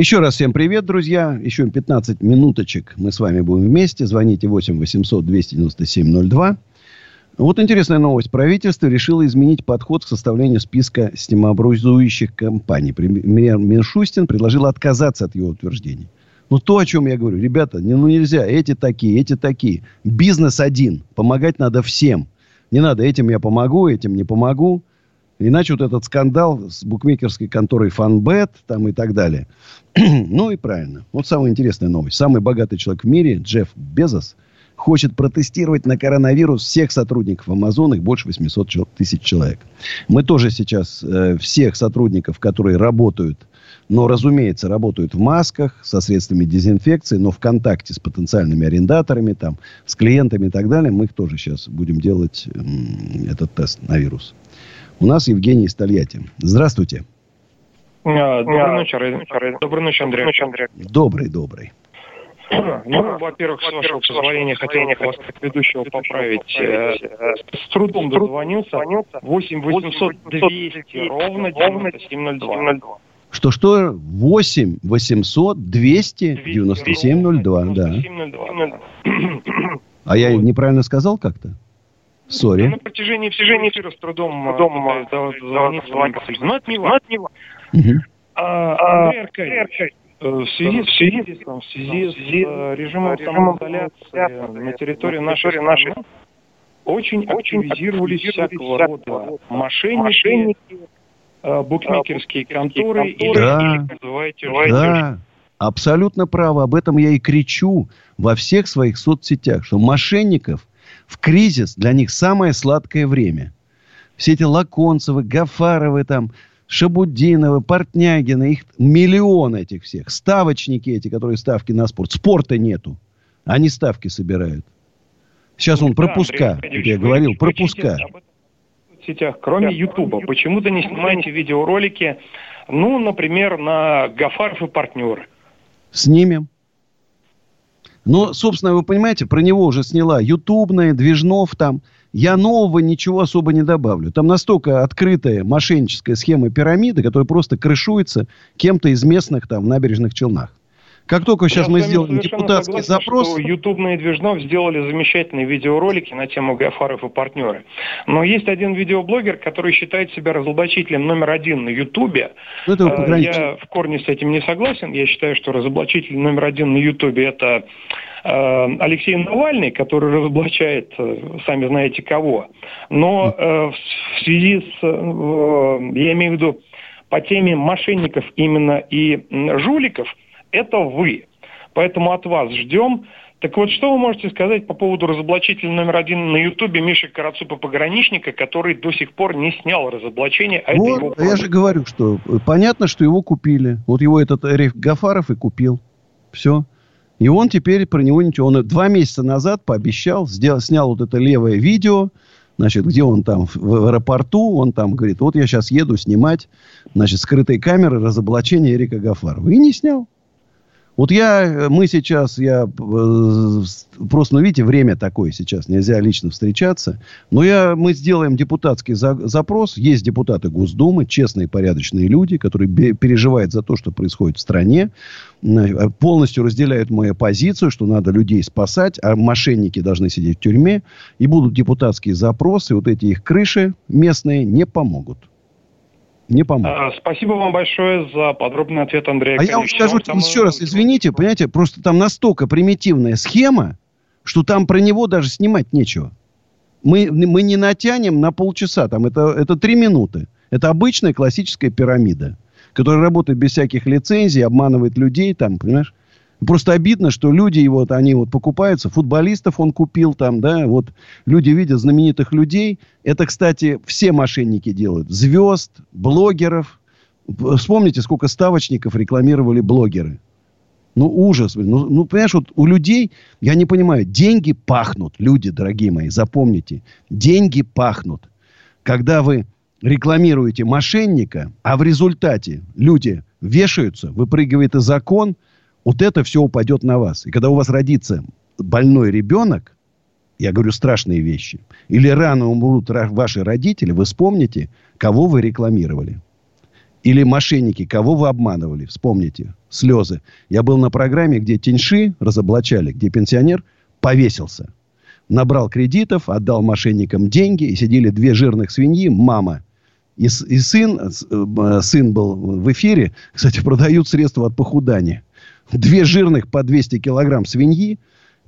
Еще раз всем привет, друзья. Еще 15 минуточек мы с вами будем вместе. Звоните 8 800 297 02. Вот интересная новость. Правительство решило изменить подход к составлению списка стимообразующих компаний. Премьер Миншустин предложил отказаться от его утверждений. Ну, то, о чем я говорю. Ребята, ну нельзя. Эти такие, эти такие. Бизнес один. Помогать надо всем. Не надо, этим я помогу, этим не помогу. Иначе вот этот скандал с букмекерской конторой Фанбет там и так далее. [CLEARS THROAT] ну и правильно. Вот самая интересная новость. Самый богатый человек в мире, Джефф Безос, хочет протестировать на коронавирус всех сотрудников Амазона, их больше 800 тысяч человек. Мы тоже сейчас э, всех сотрудников, которые работают но, разумеется, работают в масках, со средствами дезинфекции, но в контакте с потенциальными арендаторами, там, с клиентами и так далее, мы их тоже сейчас будем делать этот тест на вирус. У нас Евгений из Тольятти. Здравствуйте. Доброй ночи, Доброй ночи, Андрей. Добрый, добрый. [CLEARS THROAT] Ну, во-первых, с вашего позволения, хотел вас как ведущего поправить. Э, с трудом дозвонился. 8 800 200 ровно 9702. Что-что? 8 800 200 97 02. Да. А я неправильно сказал как-то? Сори. На протяжении всего эфира с трудом дозвониться. Но это не важно. Андрей Аркадьевич, в связи, в связи, в связи с э, режимом самоизоляции на территории нашей нашей очень активизировались всякого рода мошенники, Э, букмекерские конторы да, или да, абсолютно право. Об этом я и кричу во всех своих соцсетях, что мошенников в кризис для них самое сладкое время. Все эти Лаконцевы, Гафаровы, там, Шабудиновы, Портнягины, их миллион этих всех. Ставочники эти, которые ставки на спорт. Спорта нету. Они ставки собирают. Сейчас он пропуска, да, Андрей, я говорил, пропуска сетях, кроме Ютуба? Почему-то не снимаете видеоролики, ну, например, на Гафаров и партнеры? Снимем. Но, собственно, вы понимаете, про него уже сняла Ютубная, Движнов там. Я нового ничего особо не добавлю. Там настолько открытая мошенническая схема пирамиды, которая просто крышуется кем-то из местных там в набережных Челнах. Как только сейчас Я мы сделаем депутатский согласен, запрос... Что Ютубные Движнов сделали замечательные видеоролики на тему Гафаров и партнеры. Но есть один видеоблогер, который считает себя разоблачителем номер один на Ютубе. Ну, э, Я в корне с этим не согласен. Я считаю, что разоблачитель номер один на Ютубе это э, Алексей Навальный, который разоблачает, э, сами знаете кого. Но в связи с, я имею в виду, по теме мошенников именно и жуликов – это вы. Поэтому от вас ждем. Так вот, что вы можете сказать по поводу разоблачителя номер один на Ютубе Миши Карацупа Пограничника, который до сих пор не снял разоблачение, а вот, это его... Я же говорю, что понятно, что его купили. Вот его этот Эрих Гафаров и купил. Все. И он теперь про него ничего. Он два месяца назад пообещал, сделал, снял вот это левое видео, значит, где он там в, в аэропорту, он там говорит, вот я сейчас еду снимать, значит, скрытые камеры разоблачения Эрика Гафарова. И не снял. Вот я, мы сейчас, я э, просто, ну, видите, время такое сейчас, нельзя лично встречаться. Но я, мы сделаем депутатский за, запрос. Есть депутаты Госдумы, честные, порядочные люди, которые бе, переживают за то, что происходит в стране. Полностью разделяют мою позицию, что надо людей спасать, а мошенники должны сидеть в тюрьме. И будут депутатские запросы, вот эти их крыши местные не помогут не поможет. А, спасибо вам большое за подробный ответ, Андрей. А я вам скажу еще раз, извините, понимаете, просто там настолько примитивная схема, что там про него даже снимать нечего. Мы, мы не натянем на полчаса, там это, это три минуты. Это обычная классическая пирамида, которая работает без всяких лицензий, обманывает людей, там, понимаешь? Просто обидно, что люди вот, они вот покупаются, футболистов он купил там, да, вот люди видят знаменитых людей. Это, кстати, все мошенники делают. Звезд, блогеров. Вспомните, сколько ставочников рекламировали блогеры. Ну, ужас. Ну, ну, понимаешь, вот у людей, я не понимаю, деньги пахнут, люди, дорогие мои, запомните. Деньги пахнут. Когда вы рекламируете мошенника, а в результате люди вешаются, выпрыгивает и закон – вот это все упадет на вас. И когда у вас родится больной ребенок, я говорю страшные вещи, или рано умрут ваши родители, вы вспомните, кого вы рекламировали. Или мошенники, кого вы обманывали. Вспомните. Слезы. Я был на программе, где теньши разоблачали, где пенсионер повесился. Набрал кредитов, отдал мошенникам деньги, и сидели две жирных свиньи, мама и, и сын, э, сын был в эфире. Кстати, продают средства от похудания две жирных по 200 килограмм свиньи,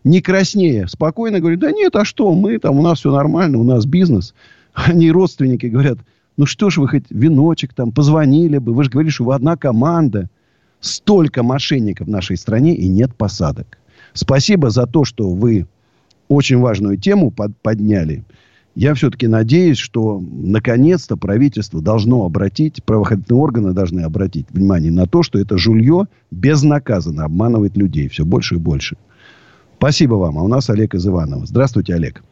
не краснее, спокойно говорит, да нет, а что, мы там, у нас все нормально, у нас бизнес. [LAUGHS] Они родственники говорят, ну что ж вы хоть веночек там, позвонили бы, вы же говорите, что вы одна команда. Столько мошенников в нашей стране и нет посадок. Спасибо за то, что вы очень важную тему под, подняли я все-таки надеюсь, что наконец-то правительство должно обратить, правоохранительные органы должны обратить внимание на то, что это жулье безнаказанно обманывает людей все больше и больше. Спасибо вам. А у нас Олег из Иванова. Здравствуйте, Олег.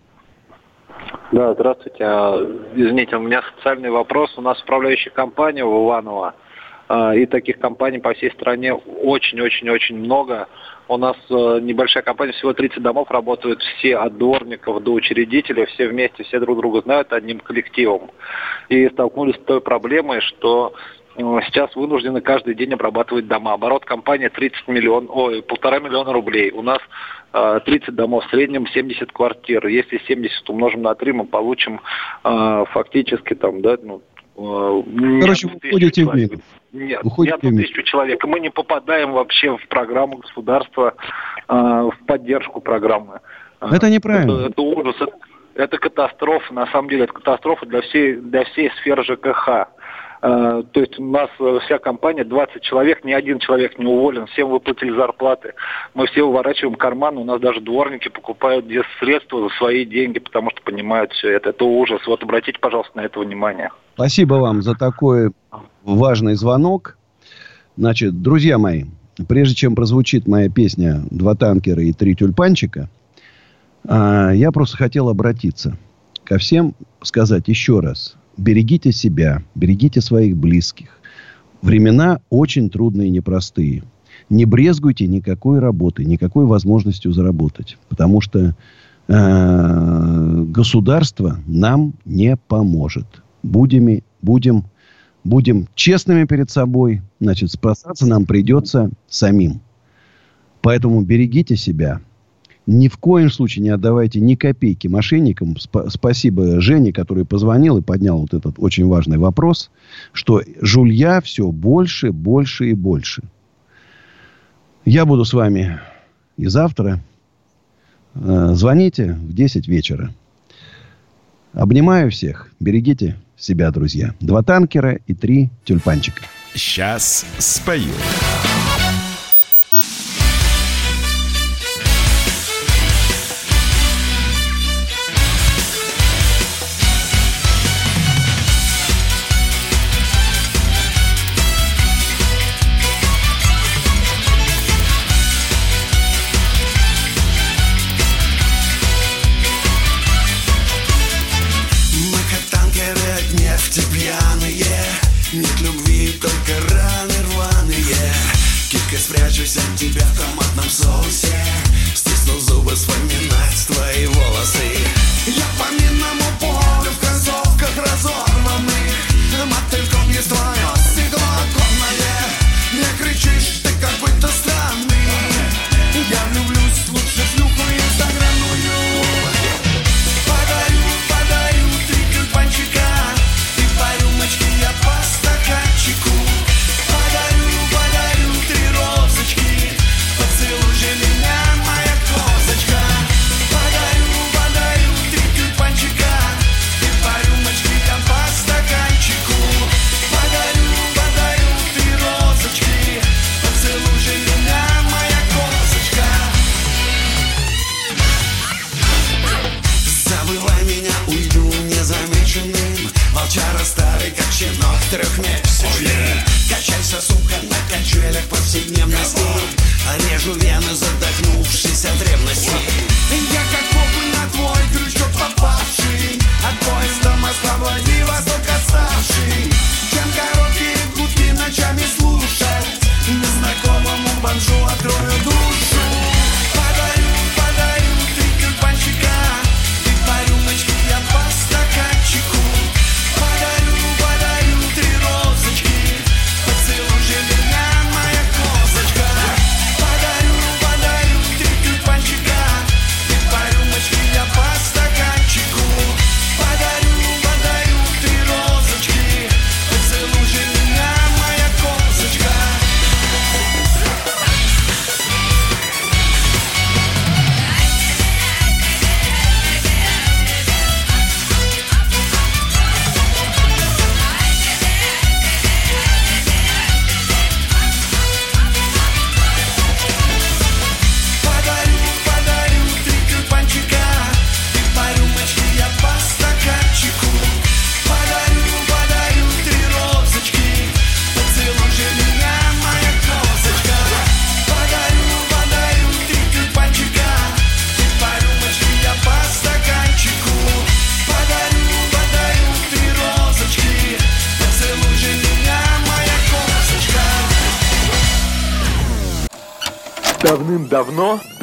Да, здравствуйте. А, извините, у меня социальный вопрос. У нас управляющая компания в Иваново, а, и таких компаний по всей стране очень-очень-очень много. У нас э, небольшая компания, всего 30 домов, работают все от дворников до учредителей, все вместе, все друг друга знают одним коллективом. И столкнулись с той проблемой, что э, сейчас вынуждены каждый день обрабатывать дома. Оборот компании 30 миллион, ой, полтора миллиона рублей. У нас 30 э, домов, в среднем 70 квартир. Если 70 умножим на 3, мы получим фактически там, да, ну, Короче, вы уходите в минус. Нет, Уходит не одну тысячу человек. Мы не попадаем вообще в программу государства, э, в поддержку программы. Это неправильно. Это, это ужас, это, это катастрофа, на самом деле, это катастрофа для всей, для всей сферы ЖКХ. Э, то есть у нас э, вся компания, 20 человек, ни один человек не уволен, всем выплатили зарплаты. Мы все уворачиваем карманы, у нас даже дворники покупают средства за свои деньги, потому что понимают все это. Это ужас. Вот обратите, пожалуйста, на это внимание. Спасибо вам за такой важный звонок. Значит, друзья мои, прежде чем прозвучит моя песня «Два танкера и три тюльпанчика», а, я просто хотел обратиться ко всем, сказать еще раз – берегите себя, берегите своих близких. Времена очень трудные и непростые. Не брезгуйте никакой работы, никакой возможностью заработать. Потому что э, государство нам не поможет. Будем, будем, будем честными перед собой. Значит, спасаться нам придется самим. Поэтому берегите себя, ни в коем случае не отдавайте ни копейки мошенникам. Сп- спасибо Жене, который позвонил и поднял вот этот очень важный вопрос, что жулья все больше, больше и больше. Я буду с вами и завтра. Э, звоните в 10 вечера. Обнимаю всех. Берегите себя, друзья. Два танкера и три тюльпанчика. Сейчас спою.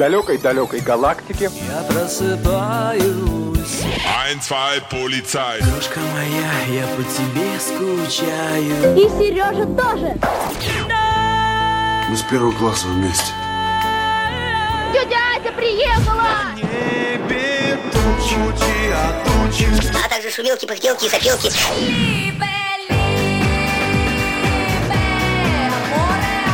Далекой-далекой галактике Я просыпаюсь Ein, zwei, Polizei. Дружка моя, я по тебе скучаю И Сережа тоже. Мы с первого класса вместе. Тетя Ася приехала! А также шумелки, пыхтелки и запелки.